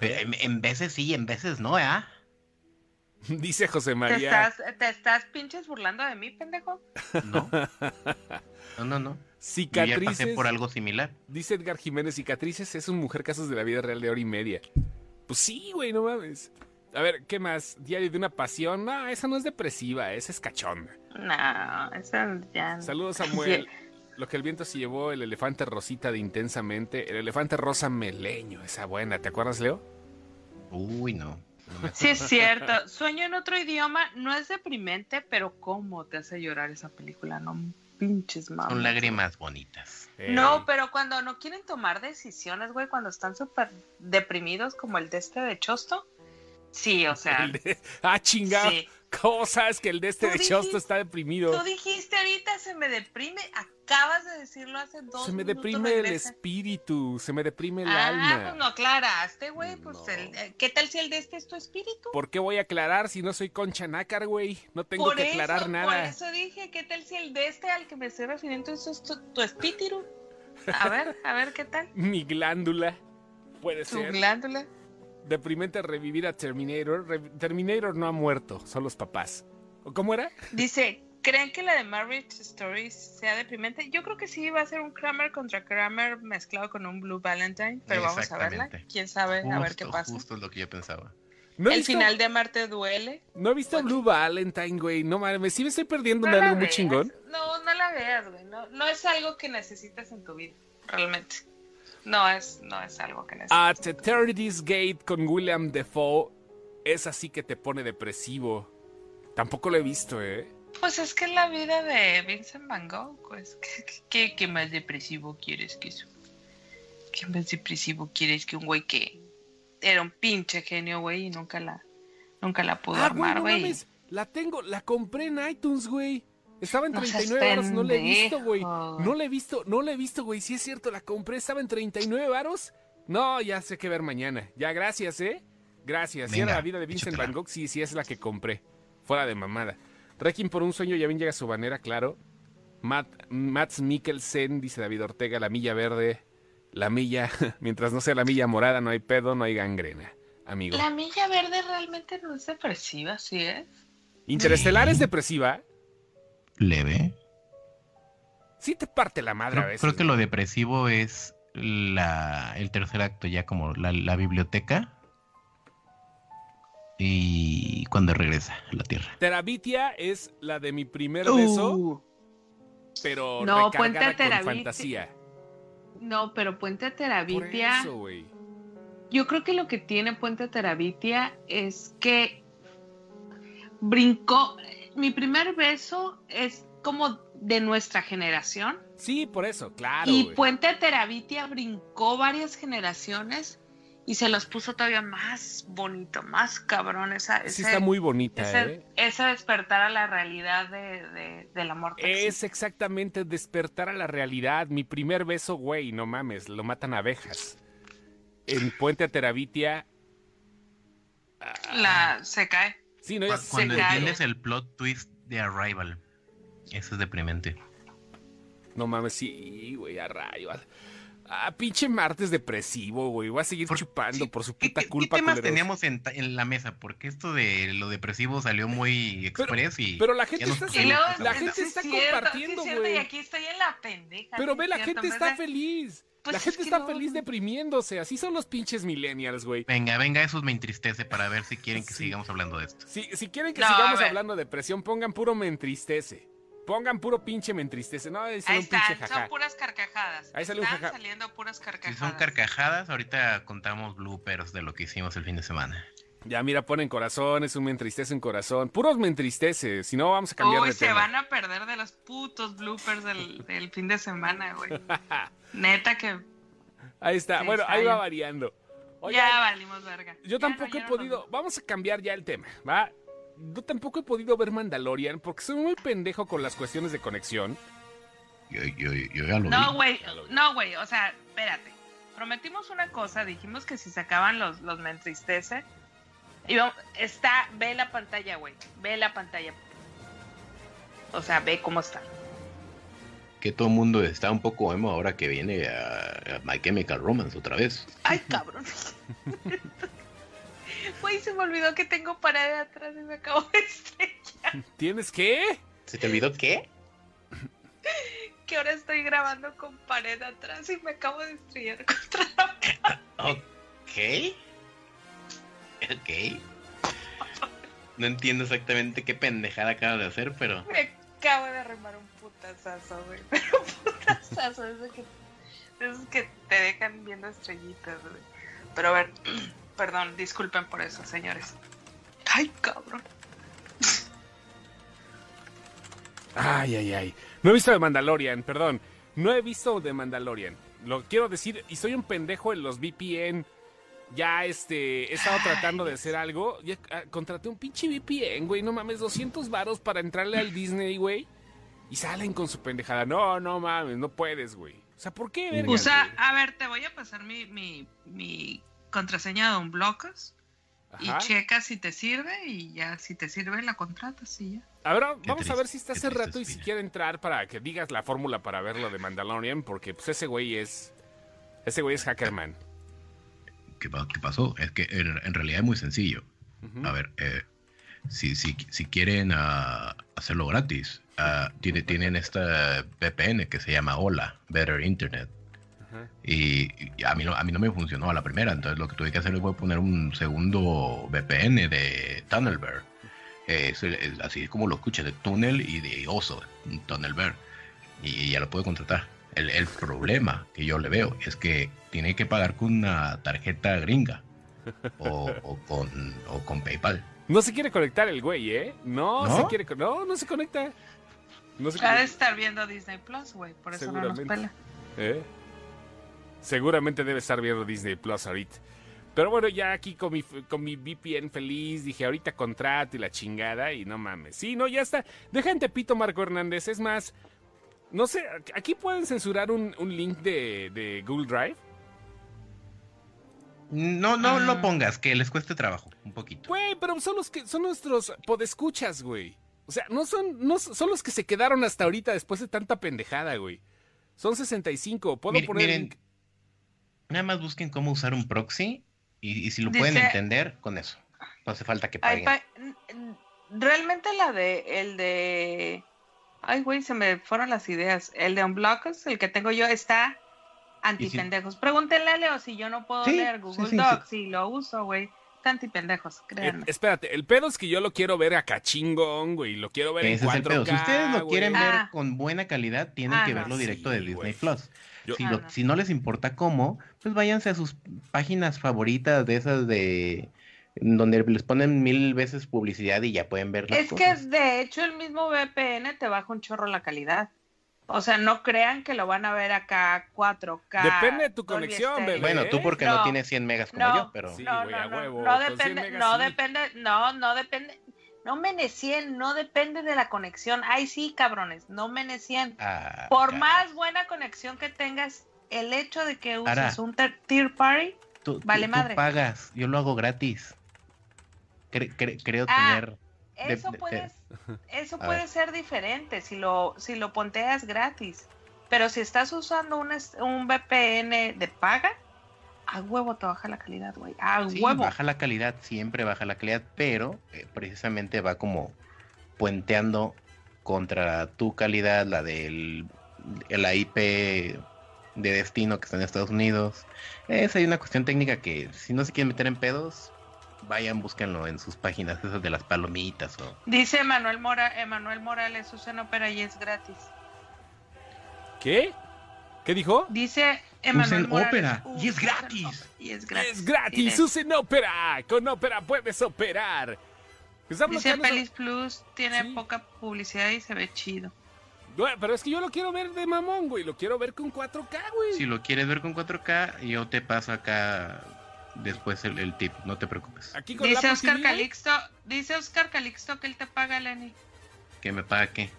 pero [LAUGHS] en, en veces sí, en veces no, ¿eh? Dice José ¿Te María. estás, ¿Te estás pinches burlando de mí, pendejo? No. No, no, no. Yo ya Cicatrices. pasé por algo similar. Dice Edgar Jiménez, cicatrices es un mujer casos de la vida real de hora y media. Pues sí, güey, no mames. A ver, ¿qué más? Diario de una pasión. No, esa no es depresiva, esa es cachonda. No, eso ya. no. Saludos, [LAUGHS] Samuel. Lo que el viento se llevó, el elefante rosita de intensamente. El elefante rosa meleño, esa buena. ¿Te acuerdas, Leo? Uy, no. Sí, es cierto. Sueño en otro idioma no es deprimente, pero ¿cómo te hace llorar esa película? No pinches mames. Son lágrimas bonitas. Eh, No, pero cuando no quieren tomar decisiones, güey, cuando están súper deprimidos como el de este de Chosto. Sí, o sea. [LAUGHS] de- Ah, chingado. sí. ¿Cómo sabes que el de este de Chosto está deprimido? Tú dijiste ahorita se me deprime. Acabas de decirlo hace dos Se me minutos, deprime el espíritu, se me deprime el Ah, alma. pues no aclaraste, güey. Pues No. el- eh, ¿qué tal si el de este es tu espíritu? ¿Por qué voy a aclarar si no soy concha nácar, güey? No tengo por que eso, aclarar por nada. eso dije, ¿qué tal si el de este al que me estoy refiriendo es tu, tu espíritu? A ver, a ver qué tal. [LAUGHS] Mi glándula. Puede Tu ser. glándula. Deprimente revivir a Terminator. Re- Terminator no ha muerto, son los papás. ¿O ¿Cómo era? Dice, ¿creen que la de Marriage Stories sea deprimente? Yo creo que sí, va a ser un Kramer contra Kramer mezclado con un Blue Valentine, pero vamos a verla. ¿Quién sabe? a ver qué pasa. Justo es lo que yo pensaba. No he El visto- final de Marte duele. No he visto Blue Valentine, güey. No mames, sí me estoy perdiendo No de algo muy chingón. No, no la veas, güey. No, no es algo que necesitas en tu vida, realmente. No es, no es algo que necesitas. At Eternity's Gate con William Defoe. Es así que te pone depresivo. Tampoco lo he visto, ¿eh? Pues es que la vida de Vincent Van Gogh, pues, [LAUGHS] ¿qué, qué más depresivo quieres que eso? ¿Qué más depresivo quieres que un güey que era un pinche genio, güey, y nunca la, nunca la pudo Ah, armar, güey, no La tengo, la compré en iTunes, güey. Estaba en No seas 39 varos, no la he visto, güey. No la he visto, no la he visto, güey. Sí es cierto, la compré, estaba en 39 varos. No, ya sé qué ver mañana. Ya, gracias, ¿eh? Gracias. Si era la vida de Vincent. Van Gogh, sí, sí es la que compré. Fuera de mamada. Requiem por un sueño, ya bien llega su banera, claro. Matt, Mats Mikkelsen, dice David Ortega, la milla verde, la milla, [LAUGHS] mientras no sea la milla morada, no hay pedo, no hay gangrena, amigo. La milla verde realmente no es depresiva, ¿sí es? Interestelar es depresiva. Leve. Sí te parte la madre a Creo, veces. creo que lo depresivo es la, el tercer acto, ya como la, la biblioteca. Y cuando regresa a la Tierra. Terabitia es la de mi primer beso, Uh, pero No, recargada Puente con fantasía. no, pero Puente Por Terabitia, eso, güey. yo creo que lo que tiene Puente Terabitia es que brincó. Mi primer beso es como de nuestra generación. Sí, por eso, claro. y. Puente Terabitia brincó varias generaciones y se los puso todavía más bonito, más cabrón. Esa, Sí ese, está muy bonita, ese, ¿eh? ese despertar a la realidad de, de- del amor. tóxico. Es exactamente despertar a la realidad. Mi primer beso, güey, no mames, lo matan abejas. En Puente Terabitia. La, se cae. Sí, no, ya Cu- sé, Cuando entiendes el plot twist de Arrival. Eso es deprimente. No mames, sí, güey, a rayo. Ah, pinche martes depresivo, güey. Voy a seguir Por- chupando sí, por su ¿Qué, puta qué- qué culpa. temas culeros. teníamos en, la mesa? Porque esto de lo depresivo salió muy express y... Pero la gente está, Y luego, la gente sí, está cierto, compartiendo, sí, es cierto, güey. Y aquí estoy en la pendeja. Pero ve, la cierto, gente en está feliz. Pues la es gente que está no, feliz no. deprimiéndose. Así son los pinches millennials, güey. Venga, venga, eso me entristece para ver si quieren que Sí. sigamos hablando de esto. Si, si quieren que No, sigamos hablando de depresión, pongan puro me entristece. Pongan puro pinche me entristece. No, es Ahí un pinche están, jaja. son puras carcajadas. Ahí sale un Están jaja. saliendo puras Si carcajadas. son carcajadas, ahorita contamos bloopers de lo que hicimos el fin de semana. Ya, mira, ponen corazón, es un me entristece en corazón. Puros me entristece. Si no, vamos a cambiar Uy, de se tema. van a perder de los putos bloopers del, del fin de semana, güey. [LAUGHS] Neta que Ahí está. Sí, bueno, está ahí va variando. Ya valimos verga. Yo Ya tampoco no, he no podido. Vamos a cambiar ya el tema, ¿va? Yo tampoco he podido ver Mandalorian porque soy muy pendejo con las cuestiones de conexión. Yo, yo, yo ya lo No, güey, no, güey, o sea, espérate. Prometimos una cosa, dijimos que si sacaban los, los me entristece. Y vamos- está, ve la pantalla, güey, ve la pantalla. O sea, ve cómo está. Que todo el mundo está un poco emo ahora que viene a, a My Chemical Romance otra vez. Ay, cabrón. [LAUGHS] Güey, se me olvidó que tengo pared de atrás y me acabo de estrellar. ¿Tienes qué? ¿Se te olvidó qué? [LAUGHS] Que ahora estoy grabando con pared atrás y me acabo de estrellar contra la Ok. Ok. No entiendo exactamente qué pendejada acabas de hacer, pero Me acabo de arremar un putazazo, güey. [LAUGHS] Pero un putazazo, eso que, esos que te dejan viendo estrellitas, güey. Pero a ver, [CLEARS THROAT] perdón, disculpen por eso, señores. Ay, cabrón. Ay, ay, ay. No he visto de Mandalorian, perdón. No he visto de Mandalorian. Lo quiero decir, y soy un pendejo en los VPN. Ya, este, he estado tratando de hacer algo. Ya ah, contraté un pinche VPN, güey. No mames, 200 varos para entrarle al Disney, güey. Y salen con su pendejada. No, no mames, no puedes, güey. O sea, ¿por qué, vergas, Usa, güey? a ver, te voy a pasar mi, mi, mi contraseña de un blocos y Ajá. checa si te sirve y ya, si te sirve, la contratas y ya. A ver, vamos a ver si está hace rato y si quiere entrar para que digas la fórmula para ver lo de Mandalorian, porque pues ese güey es. Ese güey es Hackerman. ¿Qué, pa- qué pasó? Es que en, en realidad es muy sencillo. A ver, eh, si, si, si quieren ah, hacerlo gratis, ah, tiene, tienen esta VPN que se llama Hola, Better Internet. Y, y a, mí no, a mí no me funcionó a la primera, entonces lo que tuve que hacer fue poner un segundo VPN de Tunnelbear. Eh, es, el- es así como lo escuché, de túnel y de oso, un Tunnelbear. Y, ya lo puedo contratar. El, el problema que yo le veo es que tiene que pagar con una tarjeta gringa o, o con, o con PayPal. No se quiere conectar el güey, ¿eh? No, ¿No? se quiere. No, no se conecta. No se Ha de conecta. estar viendo Disney Plus, güey. Por eso no nos Seguramente. pela. ¿Eh? Seguramente debe estar viendo Disney Plus ahorita. Pero bueno, ya aquí con mi, con mi VPN feliz, dije ahorita contrato y la chingada y no mames. Sí, no, ya está. Deja en Tepito, Marco Hernández. Es más, no sé, aquí pueden censurar un, un link de, de Google Drive. No, no Ah. lo pongas, que les cueste trabajo, un poquito. Güey, pero son los que son nuestros podescuchas, güey. O sea, no son, no son los que se quedaron hasta ahorita después de tanta pendejada, güey. Son 65. Puedo Mir- poner miren, link? Nada más busquen cómo usar un proxy y, y si lo Dice- pueden entender, con eso. No hace falta que paguen. pa- realmente la de el de ay güey se me fueron las ideas el de Unblockers el que tengo yo está anti pendejos pregúntenle a Leo si yo no puedo Sí, leer sí, Google sí, Docs si lo uso güey está anti pendejos Eh, créanme espérate, el pedo es que yo lo quiero ver acá chingón, güey. Lo quiero ver Ese en es el 4K. pedo. Si ustedes lo quieren ver Ah. con buena calidad, tienen Ah, que no, verlo directo sí, de Disney güey. Plus. Yo- si, Ah, lo- no. si no les importa cómo, pues váyanse a sus páginas favoritas de esas de donde les ponen mil veces publicidad y ya pueden ver las es que cosas. de hecho el mismo VPN te baja un chorro la calidad o sea no crean que lo van a ver acá 4K Depende de tu conexión, bebé. Bueno, tú porque no, No. tienes 100 megas como No. yo, pero Sí, no, a huevo, no con 100 depende, megas no sí. depende, no, no depende, no me necien, no depende de la conexión. Ay, sí, cabrones, no me necien. ah, Por más buena conexión que tengas, el hecho de que uses Ara. un tier party, tú, tú- vale tú madre. pagas, yo lo hago gratis. Cre- cre- creo Ah, tener De- eso de- puedes, [LAUGHS] eso puede ser diferente si lo, si lo ponteas gratis. Pero si estás usando un, un VPN de paga, a huevo te baja la calidad, güey. A Sí, huevo. baja la calidad, siempre baja la calidad, pero eh, precisamente va como puenteando contra tu calidad, la del la IP de destino que está en Estados Unidos. Es hay una cuestión técnica que si no se quieren meter en pedos, vayan, búsquenlo en sus páginas esas de las palomitas o Dice Emanuel, Mora, Emanuel Morales, usen Opera y es gratis. ¿Qué? ¿Qué dijo? Dice Emanuel Usen Morales, Opera, y es gratis. Y es gratis. Es gratis, usen Opera. Con Opera puedes operar. Dice eso- Pelis Plus, tiene Sí. poca publicidad y se ve chido. Pero es que yo lo quiero ver de mamón, güey. Lo quiero ver con 4K, güey. si lo quieres ver con 4K, yo te paso acá después el, el tip, no te preocupes. Aquí con Dice Oscar Calixto, dice Oscar Calixto que él te paga, Lenny. Que me pague.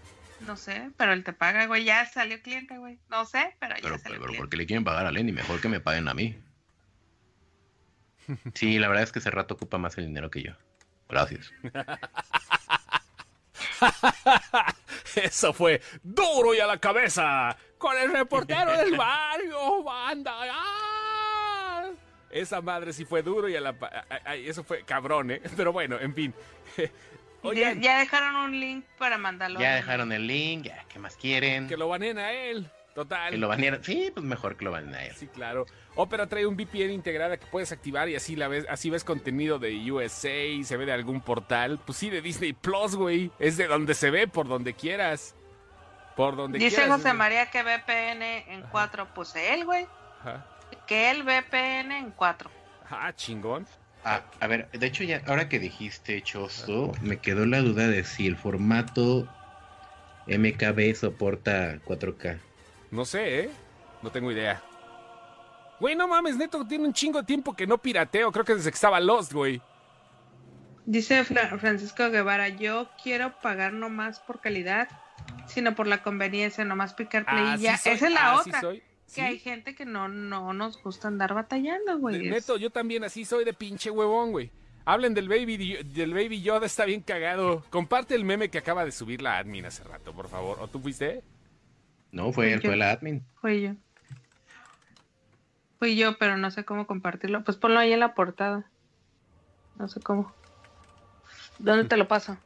No sé, pero él te paga, güey. Ya salió cliente, güey. No sé, pero ya Pero, salió pero cliente. ¿por qué le quieren pagar a Lenny? Mejor que me paguen a mí. [LAUGHS] Sí, la verdad es que ese rato ocupa más el dinero que yo. Gracias. [LAUGHS] Eso fue duro y a la cabeza con el reportero del barrio, banda. ¡Ah! Esa madre sí fue duro y a la... pa- ay, ay, Eso fue cabrón, ¿eh? [LAUGHS] Pero bueno, en fin. [LAUGHS] Oigan, Ya dejaron un link para mandarlo. Ya dejaron el link, ya, ¿qué más quieren? que lo baneen a él. Total. Que lo banearan. Sí, pues mejor que lo baneen a él. Sí, claro. Opera trae un VPN integrada que puedes activar y así la ves, así ves contenido de USA, se ve de algún portal. Pues sí, de Disney Plus, güey. Es de donde se ve, por donde quieras. Por donde Dice quieras. José María que VPN en 4. Pues él, güey. Ajá. Que él VPN en 4. Ah, chingón. Ah, a ver, de hecho ya, ahora que dijiste Chosto, me quedó la duda de si el formato MKB soporta 4K. No sé, ¿eh? No tengo idea. Güey, no mames, Neto tiene un chingo de tiempo que no pirateo. Creo que desde que estaba Lost, güey. Dice Fra- Francisco Guevara, yo quiero pagar no más por calidad, sino por la conveniencia, nomás picar play Ah, y ya. sí soy, Esa es la ah, sí otra. soy. Que Sí. hay gente que no, no nos gusta andar batallando, güey. Neto, yo también así soy de pinche huevón, güey. Hablen del baby, del baby Yoda, está bien cagado. Comparte el meme que acaba de subir la admin hace rato, por favor. ¿O tú fuiste? No, fue, Yo- fue la admin. Fui yo. Fui yo, pero no sé cómo compartirlo. Pues ponlo ahí en la portada. No sé cómo. ¿Dónde te lo paso?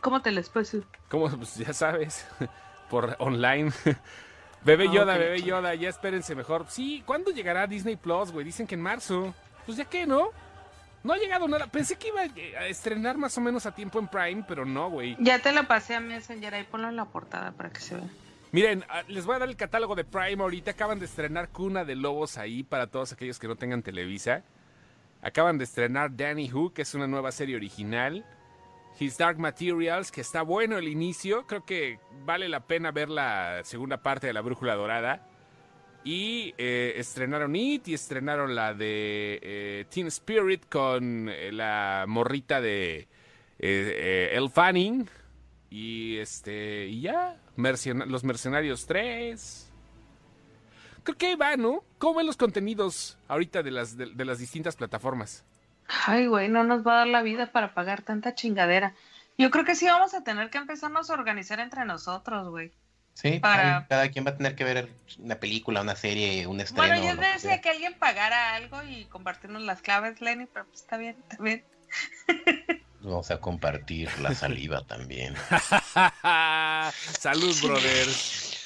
¿Cómo te les paso? ¿Cómo? Pues ya sabes. [LAUGHS] Por online. [LAUGHS] Bebé Ah, Yoda, ok, bebé. Yoda, ya espérense mejor. Sí, ¿cuándo llegará Disney Plus, güey? Dicen que en marzo. Pues ya que, ¿no? No ha llegado nada. Pensé que iba a estrenar más o menos a tiempo en Prime, pero no, güey. Ya te lo pasé a Messenger, ahí ponlo en la portada para que se vea. Miren, ah, les voy a dar el catálogo de Prime ahorita. Acaban de estrenar Cuna de Lobos ahí para todos aquellos que no tengan Televisa. Acaban de estrenar Danny Who, que es una nueva serie original. His Dark Materials, que está bueno el inicio. Creo que vale la pena ver la segunda parte de La Brújula Dorada. Y eh, estrenaron It y estrenaron la de eh, Teen Spirit con eh, la morrita de eh, El Fanning. Y este. Y ya. Mercena- los Mercenarios 3. Creo que ahí va, ¿no? ¿Cómo ven los contenidos ahorita de las, de, de las distintas plataformas? Ay, güey, no nos va a dar la vida para pagar tanta chingadera. Yo creo que sí vamos a tener que empezarnos a organizar entre nosotros, güey. Sí, Para- ahí cada quien va a tener que ver una película, una serie, un estreno. Bueno, yo decía que alguien pagara algo y compartirnos las claves, Lenny, pero pues está bien, está bien. [LAUGHS] Vamos a compartir la saliva también. [LAUGHS] Salud, brothers.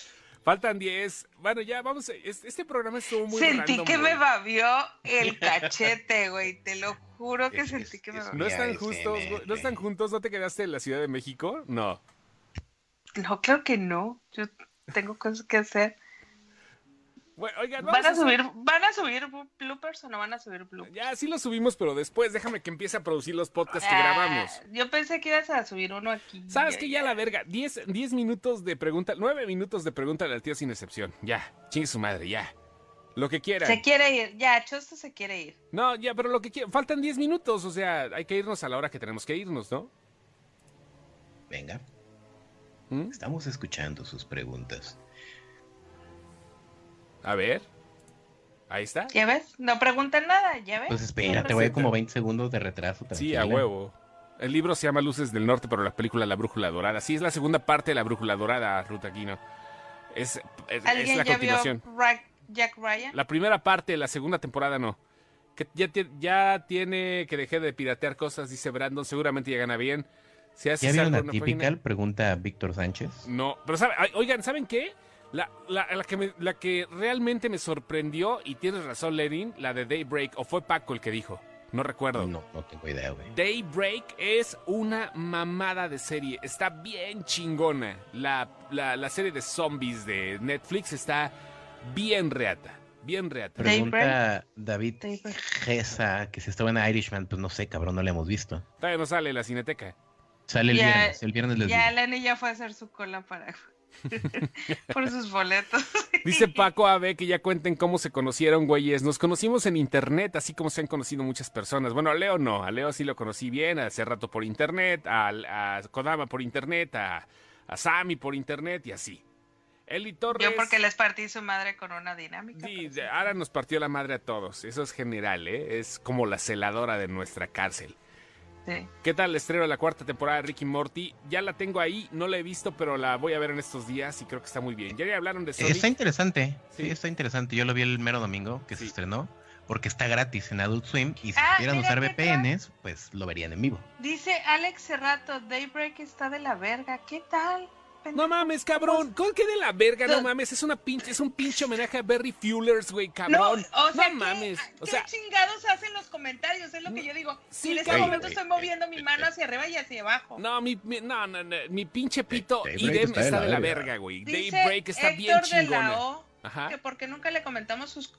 Faltan 10. Bueno, ya vamos. Este programa estuvo muy Sentí random, que güey. me babió el [LAUGHS] cachete, güey. Te lo juro que Es- sentí es- que me es- babió. ¿No están justos? ¿No están juntos? ¿No te quedaste en la Ciudad de México? No. No, claro que no. Yo tengo cosas que hacer. Bueno, oigan, vamos ¿Van a subir, ¿Van a subir bloopers o no van a subir bloopers? Ya, sí lo subimos, pero después déjame que empiece a producir los podcasts que Ah, grabamos. Yo pensé que ibas a subir uno aquí. ¿Sabes qué? Ya la verga. 10 10 minutos de pregunta, 9 minutos de pregunta al tío sin excepción. Ya, chingue su madre, ya. Lo que quieran. Se quiere ir. Ya, Chosto se quiere ir. No, ya, pero lo que quieran. Faltan 10 minutos, o sea, hay que irnos a la hora que tenemos que irnos, ¿no? Venga, ¿Mm? estamos escuchando sus preguntas. A ver. Ahí está. ¿Ya ves? No preguntan nada, ¿ya ves? Pues espera, No te voy a presenta. como 20 segundos de retraso. Sí, a tranquila. huevo. El libro se llama Luces del Norte, pero la película La Brújula Dorada. Sí, es la segunda parte de La Brújula Dorada, Ruta Aquino. Es, es, es ¿Alguien la ya vio continuación. Ra- Jack Ryan? La primera parte, la segunda temporada no. Que ya, ya tiene que dejar de piratear cosas, dice Brandon. Seguramente ya gana bien. Si ¿Ya vieron una típica? Pregunta Víctor Sánchez. No, pero sabe- ay, oigan, ¿saben qué? La, la- la que me- la que realmente me sorprendió, y tienes razón, Lenin, la de Daybreak, o fue Paco el que dijo, no recuerdo. No, no tengo idea, güey. Daybreak es una mamada de serie, está bien chingona. La, la- la serie de zombies de Netflix está bien reata, bien reata. Pregunta David Daybreak. Gesa, que si estaba en Irishman, pues no sé, cabrón, no le hemos visto. Todavía no sale la cineteca. Sale el Ya- viernes, el viernes les Ya digo. Lenny ya fue a hacer su cola para por sus boletos. [LAUGHS] Dice Paco AB que ya cuenten cómo se conocieron, güeyes. Nos conocimos en internet, así como se han conocido muchas personas. Bueno, a Leo no, a Leo sí lo conocí bien, hace rato por internet, a, a Kodama por internet, a, a Sammy por internet y así. Eli Torres. Yo porque les partí su madre con una dinámica. Sí, ahora nos partió la madre a todos. Eso es general, ¿eh? Es como la celadora de nuestra cárcel. Sí. ¿Qué tal el estreno de la cuarta temporada de Ricky Morty? Ya la tengo ahí, no la he visto, pero la voy a ver en estos días y creo que está muy bien. Ya le hablaron de Sonic. Está interesante, sí. Sí. está interesante. Yo lo vi el mero domingo que se estrenó, porque está gratis en Adult Swim y si Ah, quieran usar. VPNs, pues lo verían en vivo. Dice Alex Cerrato, Daybreak está de la verga. ¿Qué tal? No mames, cabrón. ¿Cómo que de la verga? No No. mames, es una pinche, es un pinche homenaje a Berry Fuelers, güey, No, cabrón. o sea, no ¿qué- mames. O ¿qué chingados hacen los comentarios? Es lo que yo digo. Sí, y en este cabrón. momento estoy moviendo mi mano hacia arriba y hacia abajo. no, mi, mi- no, no, no, mi pinche pito idem está de está de la verga. güey. Daybreak está Héctor bien de chingona. la O, Ajá. que porque nunca le comentamos sus,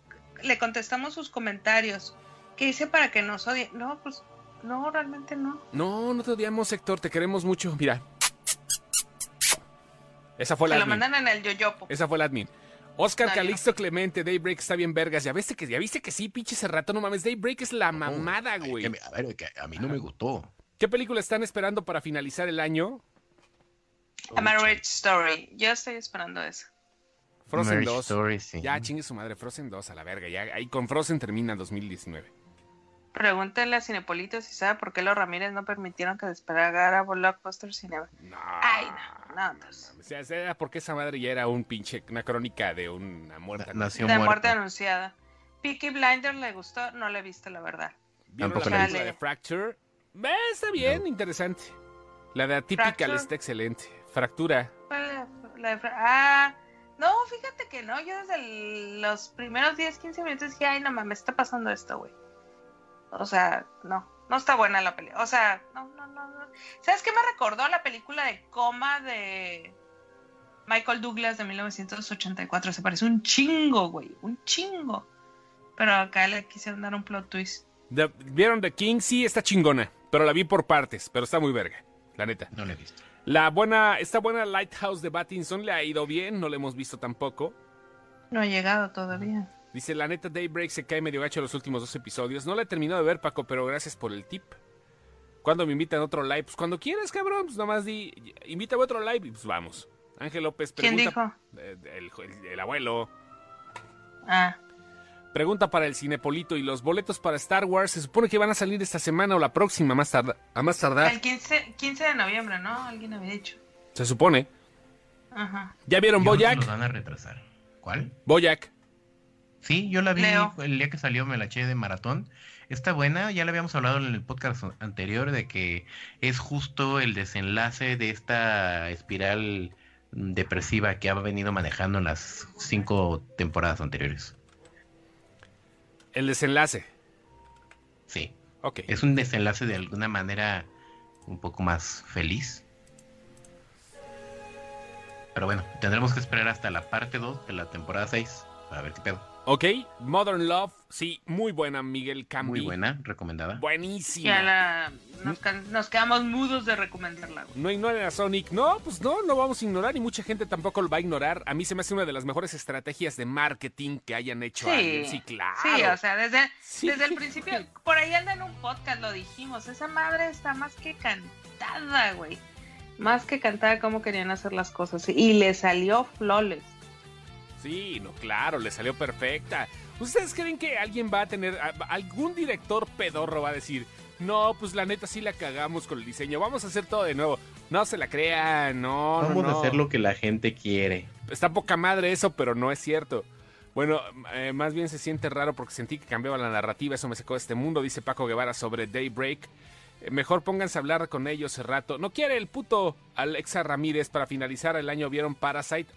le contestamos sus comentarios. Que dice para que nos odie. No, pues, no, realmente no. No, no te odiamos, Héctor, te queremos mucho. Mira. Esa fue la Se lo admin. mandan en el yoyopo. Esa fue la admin. Oscar No, yo Calixto Clemente, Daybreak está bien vergas. Ya viste que, ya viste que sí, pinche ese rato, no mames. Daybreak es la mamada, güey. que me- a ver, que a mí no me gustó. ¿Qué película están esperando para finalizar el año? A Marriage Story. Yo estoy esperando eso. Frozen Marriage 2. Story, sí. Ya, chingue su madre, Frozen 2 a la verga. Ya, ahí con Frozen termina 2019. Pregúntenle a Cinepolito si sabe por qué los Ramírez no permitieron que despegara Blockbuster Cinema. No. Ay, no, no, entonces. O sea, era porque esa madre ya era un pinche, una crónica de una. Na- nació De muerte anunciada. Peaky Blinders le gustó, no le he visto la verdad. ¿Vieron Tampoco la la película de Fracture? Eh, está bien, interesante. La de Atypical está excelente. Fractura. ¿Cuál es la de Fra- Ah, no, fíjate que no, yo desde el- los primeros 10, 15 minutos dije, ay, no mames, está pasando esto, güey. O sea, no, no está buena la película. O sea, no, no, no, no. ¿Sabes qué me recordó la película de Coma de Michael Douglas de 1984? Se parece un chingo, güey, un chingo. Pero acá le quisieron dar un plot twist. The- ¿Vieron The King? Sí, está chingona, pero la vi por partes, pero está muy verga, la neta. No lo he visto. La buena, esta buena Lighthouse de Battinson le ha ido bien, no la hemos visto tampoco. No ha llegado todavía. Dice, la neta Daybreak se cae medio gacho los últimos dos episodios. No la he terminado de ver, Paco, pero gracias por el tip. ¿Cuándo me invitan a otro live? Pues cuando quieras, cabrón. Pues nomás di, invítame a otro live y pues vamos. Ángel López ¿Quién pregunta. Eh, El, el- el abuelo. Ah, Pregunta para el Cinepolito y los boletos para Star Wars se supone que van a salir esta semana o la próxima, más tarda, a más tardar. el 15, 15 de noviembre, ¿no? Alguien había dicho. Se supone. Ajá. ¿Ya vieron Boyack? Los van a retrasar. ¿Cuál? Boyack. Sí, yo la vi Leo. el día que salió, me la eché de maratón. Está buena, ya le habíamos hablado en el podcast anterior de que es justo el desenlace de esta espiral depresiva que ha venido manejando en las cinco temporadas anteriores. El desenlace. Sí, Ok. es un desenlace de alguna manera un poco más feliz. Pero bueno, tendremos que esperar hasta la parte 2 de la temporada 6 para ver qué pedo. Ok. Modern Love. Sí, muy buena, Miguel Cambi. Muy buena, recomendada. Buenísima. Ya la, nos, quedamos mudos de recomendarla. güey. No ignoren a Sonic. No, pues no, no vamos a ignorar y mucha gente tampoco lo va a ignorar. A mí se me hace una de las mejores estrategias de marketing que hayan hecho alguien. Sí, claro. Sí, o sea, desde, Sí. desde el principio, por ahí anda en un podcast, lo dijimos, esa madre está más que cantada, güey. Más que cantada cómo querían hacer las cosas. Y le salió flawless. Sí, no, claro, le salió perfecta. ¿Ustedes creen que alguien va a tener, algún director pedorro va a decir, no, pues la neta sí la cagamos con el diseño, vamos a hacer todo de nuevo? No se la crean, no, no, Vamos no. a hacer lo que la gente quiere. Está poca madre eso, pero no es cierto. Bueno, eh, más bien se siente raro porque sentí que cambiaba la narrativa, eso me sacó de este mundo, dice Paco Guevara sobre Daybreak. Eh, mejor pónganse a hablar con ellos rato. No quiere el puto Alexa Ramírez para finalizar el año. ¿Vieron Parasite?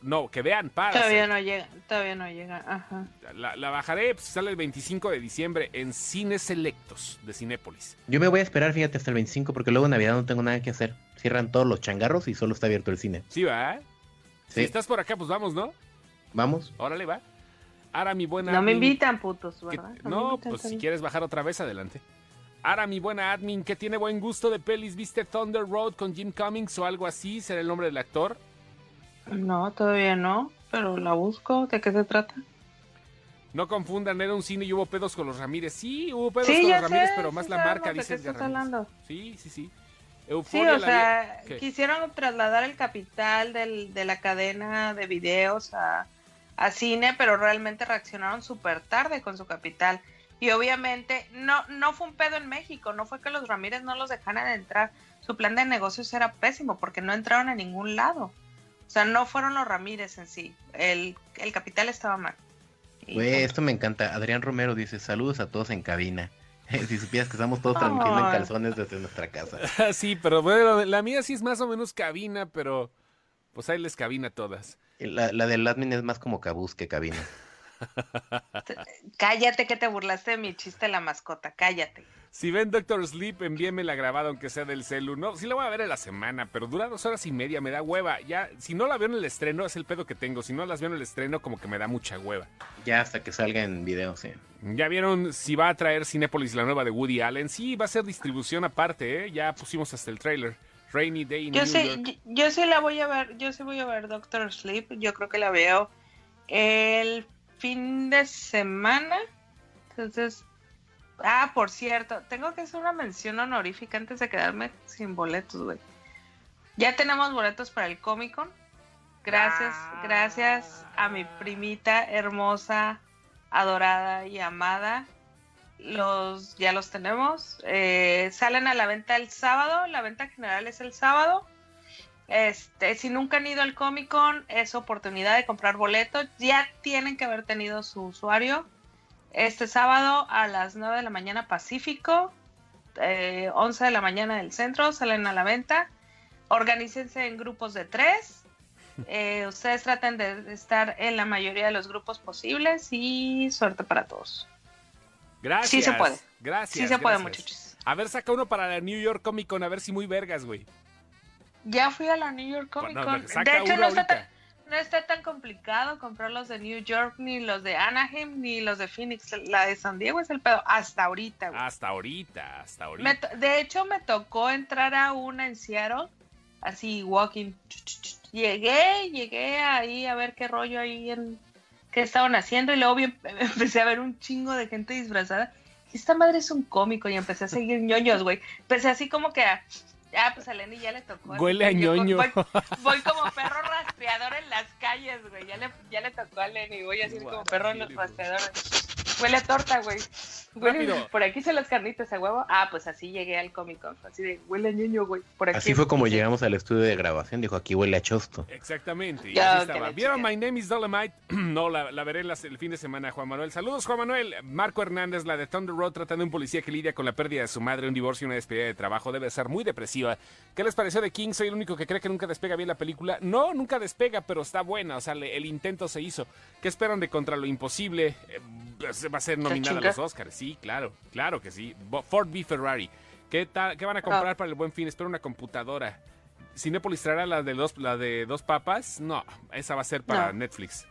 No, que vean Parasite. Todavía no llega, todavía no llega. Ajá. La, la bajaré, pues sale el 25 de diciembre en Cines Selectos de Cinépolis. Yo me voy a esperar, fíjate, hasta el 25 porque luego en Navidad no tengo nada que hacer. Cierran todos los changarros y solo está abierto el cine. ¿Sí va? Si estás por acá, pues vamos, ¿no? Vamos. Órale, va. Ahora mi buena... No me invitan, putos, que- ¿verdad? no, invitan pues si quieres bajar otra vez, adelante. Ahora mi buena admin, que tiene buen gusto de pelis, ¿viste Thunder Road con Jim Cummings o algo así? ¿Será el nombre del actor? No, todavía no, pero la busco. ¿De qué se trata? No confundan, era un cine y hubo pedos con los Ramírez. Sí, hubo pedos sí, con los Ramírez, sé, pero más sí la marca dice Edgar. Sí, sí, sí. Sí, Euforia o la sea, quisieron trasladar el capital del- de la cadena de videos a, a cine, pero realmente reaccionaron súper tarde con su capital. Y obviamente no, no fue un pedo en México, no fue que los Ramírez no los dejaran entrar. Su plan de negocios era pésimo porque no entraron a ningún lado. O sea, no fueron los Ramírez en sí. El, el capital estaba mal. Y Güey, punto. esto me encanta. Adrián Romero dice, saludos a todos en cabina. [LAUGHS] si supieras que estamos todos transmitiendo en calzones desde nuestra casa. [LAUGHS] sí, pero bueno, la mía sí es más o menos cabina, pero pues ahí les cabina todas. La, la del admin es más como cabús que cabina. [LAUGHS] [LAUGHS] Cállate que te burlaste de mi chiste la mascota, cállate. Si ven Doctor Sleep, envíenme la grabada aunque sea del celu. No, sí la voy a ver en la semana, pero dura dos horas y media, me da hueva. Ya, si no la veo en el estreno, es el pedo que tengo. Si no las veo en el estreno, como que me da mucha hueva. Ya hasta que salga en video, sí. ¿Ya vieron si va a traer Cinépolis la nueva de Woody Allen? Sí, va a ser distribución aparte, ¿eh? Ya pusimos hasta el trailer. Rainy Day in Yo New sí, York. yo, yo sí la voy a ver, yo sí voy a ver Doctor Sleep, yo creo que la veo el fin de semana. Entonces, ah, por cierto, tengo que hacer una mención honorífica antes de quedarme sin boletos, güey. Ya tenemos boletos para el Comic Con. Gracias, gracias a mi primita hermosa, adorada y amada. Los ya los tenemos. Eh, salen a la venta el sábado. La venta general es el sábado. Este, si nunca han ido al Comic Con, es oportunidad de comprar boletos. Ya tienen que haber tenido su usuario. Este sábado a las 9 de la mañana Pacífico, eh, 11 de la mañana del centro, salen a la venta. Organícense en grupos de tres. [LAUGHS] Eh, ustedes traten de estar en la mayoría de los grupos posibles y suerte para todos. Gracias. Sí se puede. Gracias. Sí se puede, muchachos. A ver, saca uno para la New York Comic Con, a ver si muy vergas, güey. Ya fui a la New York Comic Con. de hecho, no está, tan, no está tan complicado comprar los de New York, ni los de Anaheim, ni los de Phoenix. La de San Diego es el pedo. Hasta ahorita, güey. Hasta ahorita, hasta ahorita. Me de hecho, me tocó entrar a una en Seattle, así walking. Llegué, llegué ahí a ver qué rollo ahí en qué estaban haciendo y luego vi- [LAUGHS] empecé a ver un chingo de gente disfrazada. Esta madre es un cómico y empecé a seguir ñoños, güey. Empecé así como que a, ah, pues a Lenny ya le tocó. Huele a Yo ñoño. Voy, voy como perro rastreador en las calles, güey. Ya le, ya le tocó a Lenny, voy así como perro en los rastreadores. Huele a torta, güey. Huele- [LAUGHS] por aquí se las carnitas a huevo. Ah, pues así llegué al Comic Con. Así de, huele a ñoño, güey. Por aquí. Así fue como Sí. llegamos al estudio de grabación. Dijo, aquí huele a chosto. Exactamente. y Ya, así estaba. ¿Vieron. My Name is Dolomite? [CLEARS THROAT] no, la, la veré las- el fin de semana, Juan Manuel. Saludos, Juan Manuel. Marco Hernández, la de Thunder Road, tratando de un policía que lidia con la pérdida de su madre, un divorcio y una despedida de trabajo. Debe ser muy depresiva. ¿Qué les pareció de King? Soy el único que cree que nunca despega bien la película. No, nunca despega, pero está buena. O sea, le- el intento se hizo. ¿Qué esperan de Contra lo Imposible? Eh, va a ser nominada a los Oscars. Sí, claro, claro que sí. Ford v Ferrari. ¿Qué, tal, ¿Qué van a comprar Ah. para el buen fin? Espero una computadora. ¿Cinépolis traerá la de, dos, la de dos papas? No, esa va a ser para No. Netflix.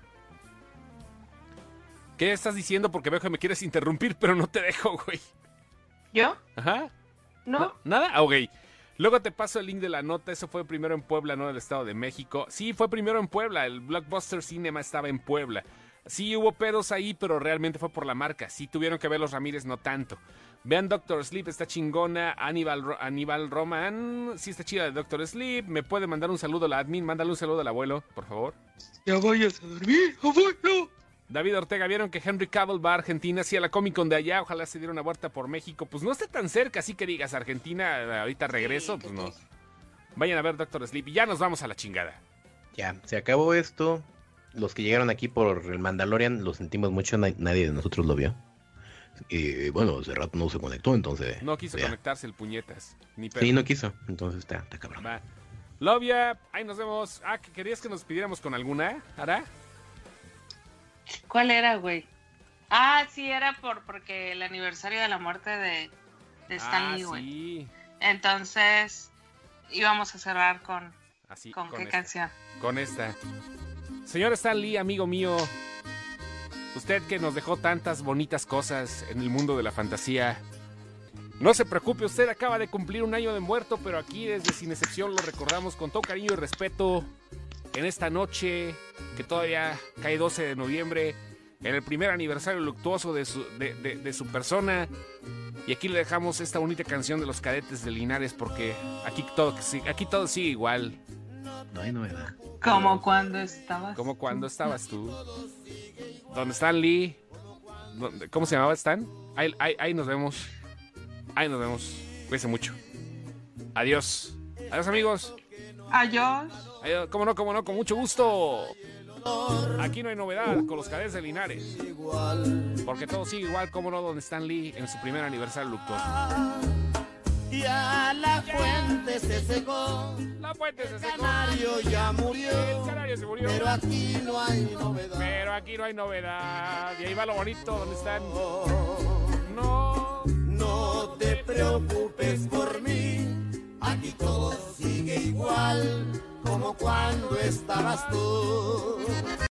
¿Qué estás diciendo? Porque veo que me quieres interrumpir, pero no te dejo, güey. ¿Yo? Ajá. ¿No? ¿Nada? Ah, ok. Luego te paso el link de la nota. Eso fue primero en Puebla, no en el Estado de México. Sí, fue primero en Puebla. El Blockbuster Cinema estaba en Puebla. Sí, hubo pedos ahí, pero realmente fue por la marca. Sí, tuvieron que ver los Ramírez, no tanto. Vean Doctor Sleep, está chingona. Aníbal, Ro- Aníbal Roman, sí está chida de Doctor Sleep. ¿Me puede mandar un saludo a la admin? Mándale un saludo al abuelo, por favor. Ya vayas a dormir, abuelo. David Ortega, ¿vieron que Henry Cavill va a Argentina? Sí, a la Comic Con de allá, ojalá se diera una vuelta por México. Pues no esté tan cerca, así que digas, Argentina, ahorita regreso, pues no. Vayan a ver Doctor Sleep y ya nos vamos a la chingada. Ya, se acabó esto. Los que llegaron aquí por el Mandalorian lo sentimos mucho, na- nadie de nosotros lo vio. Y bueno, hace rato no se conectó, entonces. No quiso ya. conectarse el puñetas, ni. Sí, no quiso, entonces está, está cabrón. Va. Lovia, ahí nos vemos. Ah, ¿que ¿querías que nos pidiéramos con alguna, Ara? ¿Cuál era, güey? Ah, sí, era por porque el aniversario de la muerte de, de Stan ah, güey. sí. Entonces, íbamos a cerrar con, Así, con, qué esta. canción. Con esta. Señor Stan Lee, amigo mío, usted que nos dejó tantas bonitas cosas en el mundo de la fantasía. No se preocupe, usted acaba de cumplir un año de muerto, pero aquí desde Sin Excepción lo recordamos con todo cariño y respeto en esta noche que todavía cae 12 de noviembre, en el primer aniversario luctuoso de su, de, su persona. Y aquí le dejamos esta bonita canción de los cadetes de Linares porque aquí todo, aquí todo sigue igual. No hay novedad. Como cuando estabas. Como cuando estabas tú. ¿Dónde Stan Lee? ¿Dónde- ¿Cómo se llamaba Stan? Ahí, ahí- ahí nos vemos. Ahí nos vemos. Cuídense mucho. Adiós. Adiós amigos. Adiós. Adiós. ¿Cómo no? ¿Cómo no? Con mucho gusto. Aquí no hay novedad con los cadetes de Linares. Porque todo sigue igual, como no, donde Stan Lee en su primer aniversario luctuoso. Ya la fuente se secó, La fuente se el secó. canario ya murió, El canario se murió. pero aquí no hay novedad. Pero aquí no hay novedad. Y ahí va lo bonito, donde están. No. No te preocupes por mí, aquí todo sigue igual como cuando estabas tú.